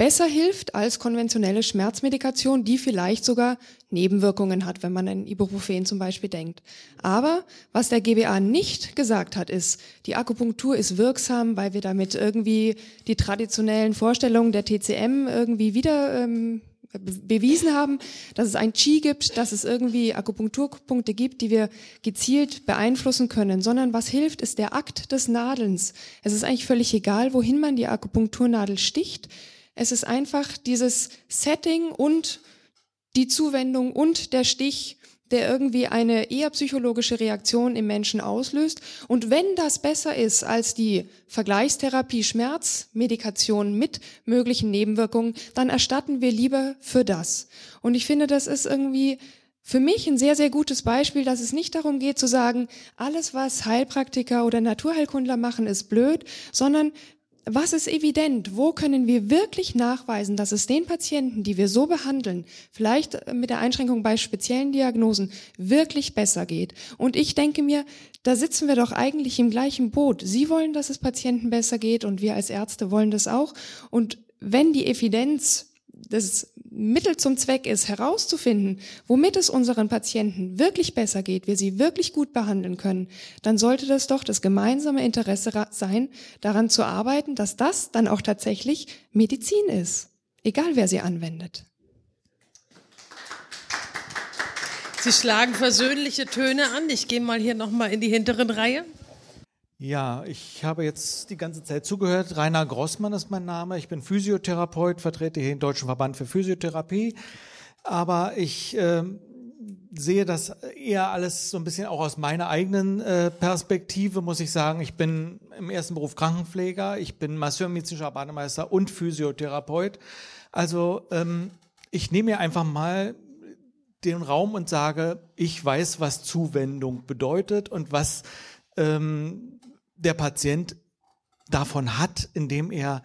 [SPEAKER 6] besser hilft als konventionelle Schmerzmedikation, die vielleicht sogar Nebenwirkungen hat, wenn man an Ibuprofen zum Beispiel denkt. Aber was der GBA nicht gesagt hat, ist, die Akupunktur ist wirksam, weil wir damit irgendwie die traditionellen Vorstellungen der TCM irgendwie wieder ähm, bewiesen haben, dass es ein Qi gibt, dass es irgendwie Akupunkturpunkte gibt, die wir gezielt beeinflussen können, sondern was hilft, ist der Akt des Nadelns. Es ist eigentlich völlig egal, wohin man die Akupunkturnadel sticht. Es ist einfach dieses Setting und die Zuwendung und der Stich der irgendwie eine eher psychologische Reaktion im Menschen auslöst. Und wenn das besser ist als die Vergleichstherapie Schmerzmedikation mit möglichen Nebenwirkungen, dann erstatten wir lieber für das. Und ich finde, das ist irgendwie für mich ein sehr, sehr gutes Beispiel, dass es nicht darum geht zu sagen, alles, was Heilpraktiker oder Naturheilkundler machen, ist blöd, sondern was ist evident? Wo können wir wirklich nachweisen, dass es den Patienten, die wir so behandeln, vielleicht mit der Einschränkung bei speziellen Diagnosen, wirklich besser geht? Und ich denke mir, da sitzen wir doch eigentlich im gleichen Boot. Sie wollen, dass es Patienten besser geht und wir als Ärzte wollen das auch. Und wenn die Evidenz das Mittel zum Zweck ist, herauszufinden, womit es unseren Patienten wirklich besser geht, wir sie wirklich gut behandeln können, dann sollte das doch das gemeinsame Interesse sein, daran zu arbeiten, dass das dann auch tatsächlich Medizin ist, egal wer sie anwendet.
[SPEAKER 1] Sie schlagen versöhnliche Töne an. Ich gehe mal hier nochmal in die hinteren Reihe.
[SPEAKER 18] Ja, ich habe jetzt die ganze Zeit zugehört. Rainer Grossmann ist mein Name. Ich bin Physiotherapeut, vertrete hier den Deutschen Verband für Physiotherapie. Aber ich äh, sehe das eher alles so ein bisschen auch aus meiner eigenen äh, Perspektive, muss ich sagen. Ich bin im ersten Beruf Krankenpfleger, ich bin Masseur, medizinischer Bademeister und Physiotherapeut. Also ähm, ich nehme mir einfach mal den Raum und sage, ich weiß, was Zuwendung bedeutet und was ähm, der Patient davon hat, indem er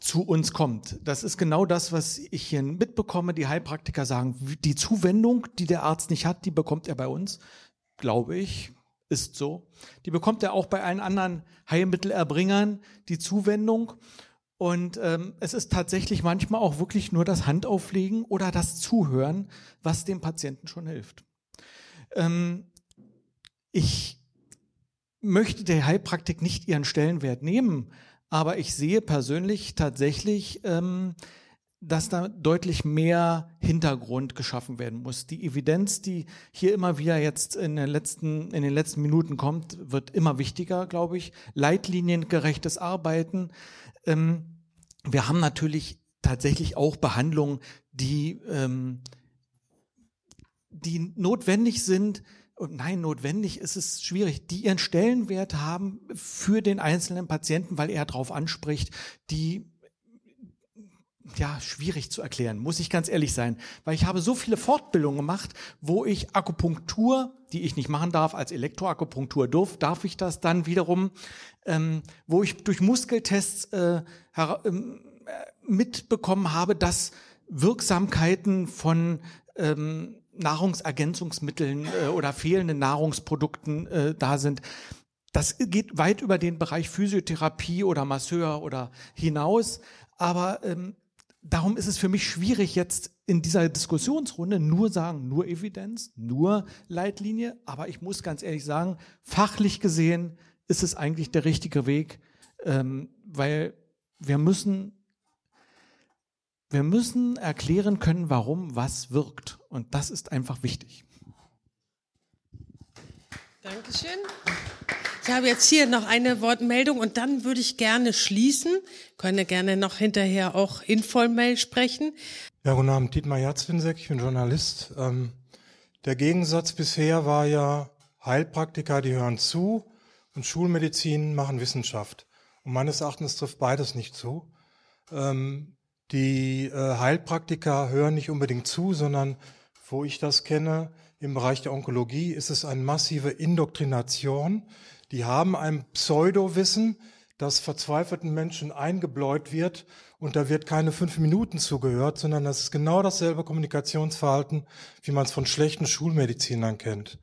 [SPEAKER 18] zu uns kommt. Das ist genau das, was ich hier mitbekomme. Die Heilpraktiker sagen, die Zuwendung, die der Arzt nicht hat, die bekommt er bei uns, glaube ich, ist so. Die bekommt er auch bei allen anderen Heilmittelerbringern, die Zuwendung. Und ähm, es ist tatsächlich manchmal auch wirklich nur das Handauflegen oder das Zuhören, was dem Patienten schon hilft. Ähm, ich möchte der Heilpraktik nicht ihren Stellenwert nehmen, aber ich sehe persönlich tatsächlich, ähm, dass da deutlich mehr Hintergrund geschaffen werden muss. Die Evidenz, die hier immer wieder jetzt in den letzten, in den letzten Minuten kommt, wird immer wichtiger, glaube ich. Leitliniengerechtes Arbeiten. Ähm, wir haben natürlich tatsächlich auch Behandlungen, die, ähm, die notwendig sind, und nein, notwendig ist es schwierig, die ihren Stellenwert haben für den einzelnen Patienten, weil er darauf anspricht, die ja, schwierig zu erklären, muss ich ganz ehrlich sein, weil ich habe so viele Fortbildungen gemacht, wo ich Akupunktur, die ich nicht machen darf, als Elektroakupunktur darf, darf ich das dann wiederum, ähm, wo ich durch Muskeltests äh, ähm, mitbekommen habe, dass Wirksamkeiten von ähm, Nahrungsergänzungsmitteln äh, oder fehlenden Nahrungsprodukten äh, da sind. Das geht weit über den Bereich Physiotherapie oder Masseur oder hinaus. Aber ähm, darum ist es für mich schwierig, jetzt in dieser Diskussionsrunde nur sagen, nur Evidenz, nur Leitlinie. Aber ich muss ganz ehrlich sagen, fachlich gesehen ist es eigentlich der richtige Weg, ähm, weil wir müssen wir müssen erklären können, warum was wirkt. Und das ist einfach wichtig.
[SPEAKER 1] Dankeschön. Ich habe jetzt hier noch eine Wortmeldung und dann würde ich gerne schließen. Könne gerne noch hinterher auch informell sprechen.
[SPEAKER 19] Ja, guten Abend, Dietmar Jatzwinseck, ich bin Journalist. Ähm, der Gegensatz bisher war ja, Heilpraktiker, die hören zu und Schulmedizin machen Wissenschaft. Und meines Erachtens trifft beides nicht zu. Ähm, die äh, Heilpraktiker hören nicht unbedingt zu, sondern wo ich das kenne, im Bereich der Onkologie ist es eine massive Indoktrination. Die haben ein Pseudowissen, das verzweifelten Menschen eingebläut wird und da wird keine fünf Minuten zugehört, sondern das ist genau dasselbe Kommunikationsverhalten, wie man es von schlechten Schulmedizinern kennt.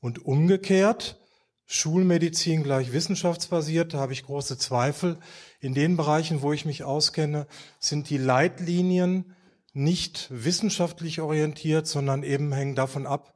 [SPEAKER 19] Und umgekehrt, Schulmedizin gleich wissenschaftsbasiert, da habe ich große Zweifel. In den Bereichen, wo ich mich auskenne, sind die Leitlinien nicht wissenschaftlich orientiert, sondern eben hängen davon ab,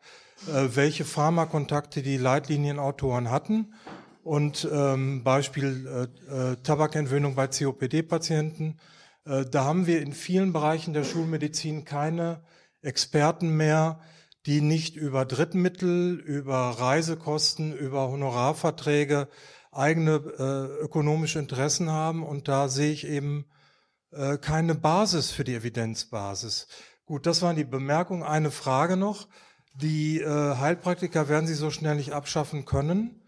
[SPEAKER 19] äh, welche Pharmakontakte die Leitlinienautoren hatten. Und ähm, Beispiel äh, äh, Tabakentwöhnung bei COPD-Patienten. Äh, da haben wir in vielen Bereichen der Schulmedizin keine Experten mehr, die nicht über Drittmittel, über Reisekosten, über Honorarverträge eigene äh, ökonomische Interessen haben. Und da sehe ich eben äh, keine Basis für die Evidenzbasis. Gut, das waren die Bemerkungen. Eine Frage noch. Die äh, Heilpraktiker werden sie so schnell nicht abschaffen können.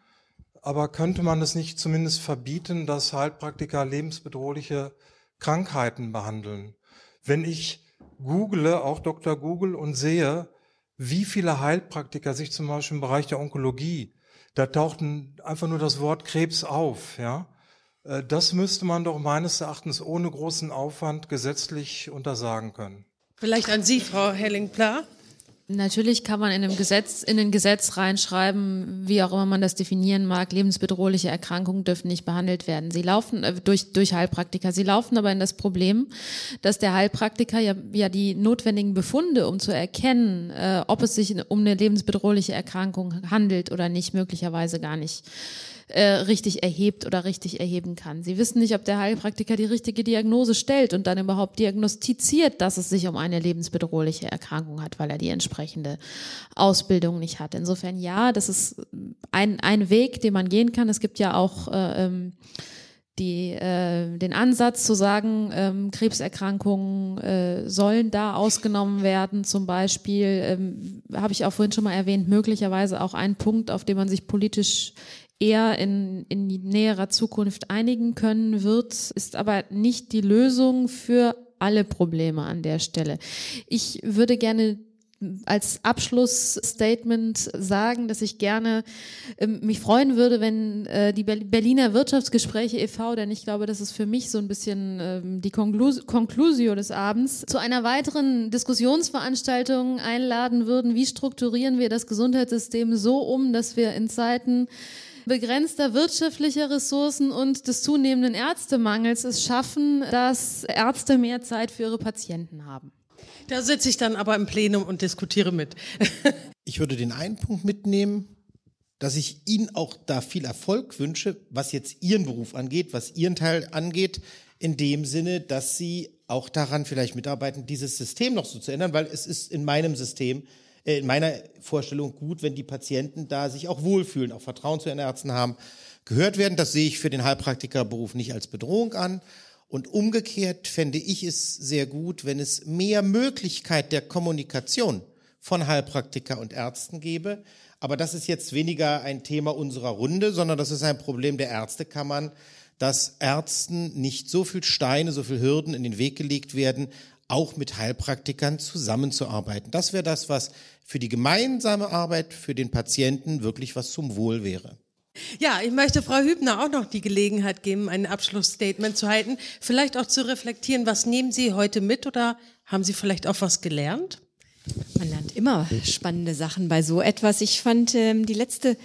[SPEAKER 19] Aber könnte man es nicht zumindest verbieten, dass Heilpraktiker lebensbedrohliche Krankheiten behandeln? Wenn ich google, auch Dr. Google, und sehe, wie viele Heilpraktiker sich zum Beispiel im Bereich der Onkologie, da taucht einfach nur das Wort Krebs auf, ja. Äh, das müsste man doch meines Erachtens ohne großen Aufwand gesetzlich untersagen können.
[SPEAKER 1] Vielleicht an Sie, Frau Helling-Pla.
[SPEAKER 2] Natürlich kann man in einem Gesetz, in ein Gesetz reinschreiben, wie auch immer man das definieren mag, lebensbedrohliche Erkrankungen dürfen nicht behandelt werden. Sie laufen äh, durch, durch Heilpraktiker. Sie laufen aber in das Problem, dass der Heilpraktiker ja, ja die notwendigen Befunde, um zu erkennen, äh, ob es sich um eine lebensbedrohliche Erkrankung handelt oder nicht, möglicherweise gar nicht äh, richtig erhebt oder richtig erheben kann. Sie wissen nicht, ob der Heilpraktiker die richtige Diagnose stellt und dann überhaupt diagnostiziert, dass es sich um eine lebensbedrohliche Erkrankung hat, weil er die entsprechende Ausbildung nicht hat. Insofern ja, das ist ein, ein Weg, den man gehen kann. Es gibt ja auch äh, ähm, die, äh, den Ansatz zu sagen, ähm, Krebserkrankungen äh, sollen da ausgenommen werden. Zum Beispiel ähm, habe ich auch vorhin schon mal erwähnt, möglicherweise auch ein Punkt, auf den man sich politisch eher in, in näherer Zukunft einigen können wird, ist aber nicht die Lösung für alle Probleme an der Stelle. Ich würde gerne als Abschlussstatement sagen, dass ich gerne ähm, mich freuen würde, wenn äh, die Berliner Wirtschaftsgespräche e.V., denn ich glaube, das ist für mich so ein bisschen ähm, die Konklus Conclusio des Abends, zu einer weiteren Diskussionsveranstaltung einladen würden. Wie strukturieren wir das Gesundheitssystem so um, dass wir in Zeiten begrenzter wirtschaftlicher Ressourcen und des zunehmenden Ärztemangels es schaffen, dass Ärzte mehr Zeit für ihre Patienten haben.
[SPEAKER 1] Da sitze ich dann aber im Plenum und diskutiere mit.
[SPEAKER 4] ich würde den einen Punkt mitnehmen, dass ich Ihnen auch da viel Erfolg wünsche, was jetzt Ihren Beruf angeht, was Ihren Teil angeht, in dem Sinne, dass Sie auch daran vielleicht mitarbeiten, dieses System noch so zu ändern, weil es ist in meinem System in meiner Vorstellung gut, wenn die Patienten da sich auch wohlfühlen, auch Vertrauen zu ihren Ärzten haben, gehört werden. Das sehe ich für den Heilpraktikerberuf nicht als Bedrohung an. Und umgekehrt fände ich es sehr gut, wenn es mehr Möglichkeit der Kommunikation von Heilpraktiker und Ärzten gäbe. Aber das ist jetzt weniger ein Thema unserer Runde, sondern das ist ein Problem der Ärztekammern, dass Ärzten nicht so viel Steine, so viel Hürden in den Weg gelegt werden, auch mit Heilpraktikern zusammenzuarbeiten. Das wäre das, was für die gemeinsame Arbeit für den Patienten wirklich was zum Wohl wäre.
[SPEAKER 1] Ja, ich möchte Frau Hübner auch noch die Gelegenheit geben, ein Abschlussstatement zu halten, vielleicht auch zu reflektieren, was nehmen Sie heute mit oder haben Sie vielleicht auch was gelernt?
[SPEAKER 3] Man lernt immer spannende Sachen bei so etwas. Ich fand ähm, die letzte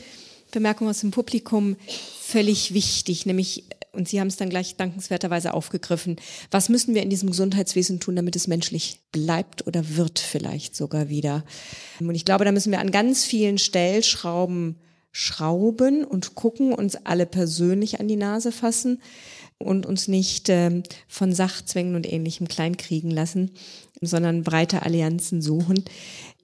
[SPEAKER 3] Bemerkung aus dem Publikum völlig wichtig, nämlich Und Sie haben es dann gleich dankenswerterweise aufgegriffen. Was müssen wir in diesem Gesundheitswesen tun, damit es menschlich bleibt oder wird vielleicht sogar wieder? Und ich glaube, da müssen wir an ganz vielen Stellschrauben schrauben und gucken, uns alle persönlich an die Nase fassen und uns nicht ähm, von Sachzwängen und ähnlichem kleinkriegen lassen, sondern breite Allianzen suchen.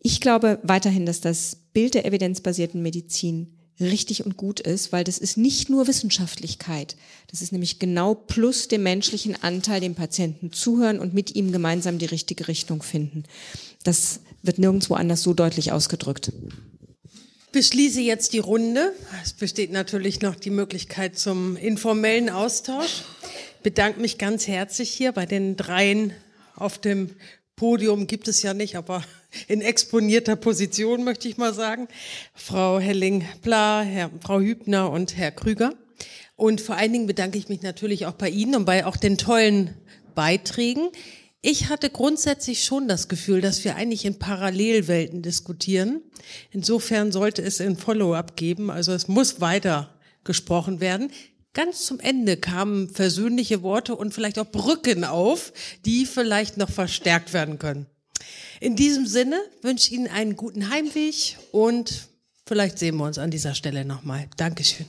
[SPEAKER 3] Ich glaube weiterhin, dass das Bild der evidenzbasierten Medizin richtig und gut ist, weil das ist nicht nur Wissenschaftlichkeit. Das ist nämlich genau plus dem menschlichen Anteil, dem Patienten zuhören und mit ihm gemeinsam die richtige Richtung finden. Das wird nirgendwo anders so deutlich ausgedrückt.
[SPEAKER 1] Beschließe jetzt die Runde. Es besteht natürlich noch die Möglichkeit zum informellen Austausch. Ich bedanke mich ganz herzlich hier bei den dreien auf dem Podium gibt es ja nicht, aber in exponierter Position möchte ich mal sagen. Frau Helling-Pla, Frau Hübner und Herr Krüger. Und vor allen Dingen bedanke ich mich natürlich auch bei Ihnen und bei auch den tollen Beiträgen. Ich hatte grundsätzlich schon das Gefühl, dass wir eigentlich in Parallelwelten diskutieren. Insofern sollte es ein Follow-up geben. Also es muss weiter gesprochen werden. Ganz zum Ende kamen versöhnliche Worte und vielleicht auch Brücken auf, die vielleicht noch verstärkt werden können. In diesem Sinne wünsche ich Ihnen einen guten Heimweg und vielleicht sehen wir uns an dieser Stelle nochmal. Dankeschön.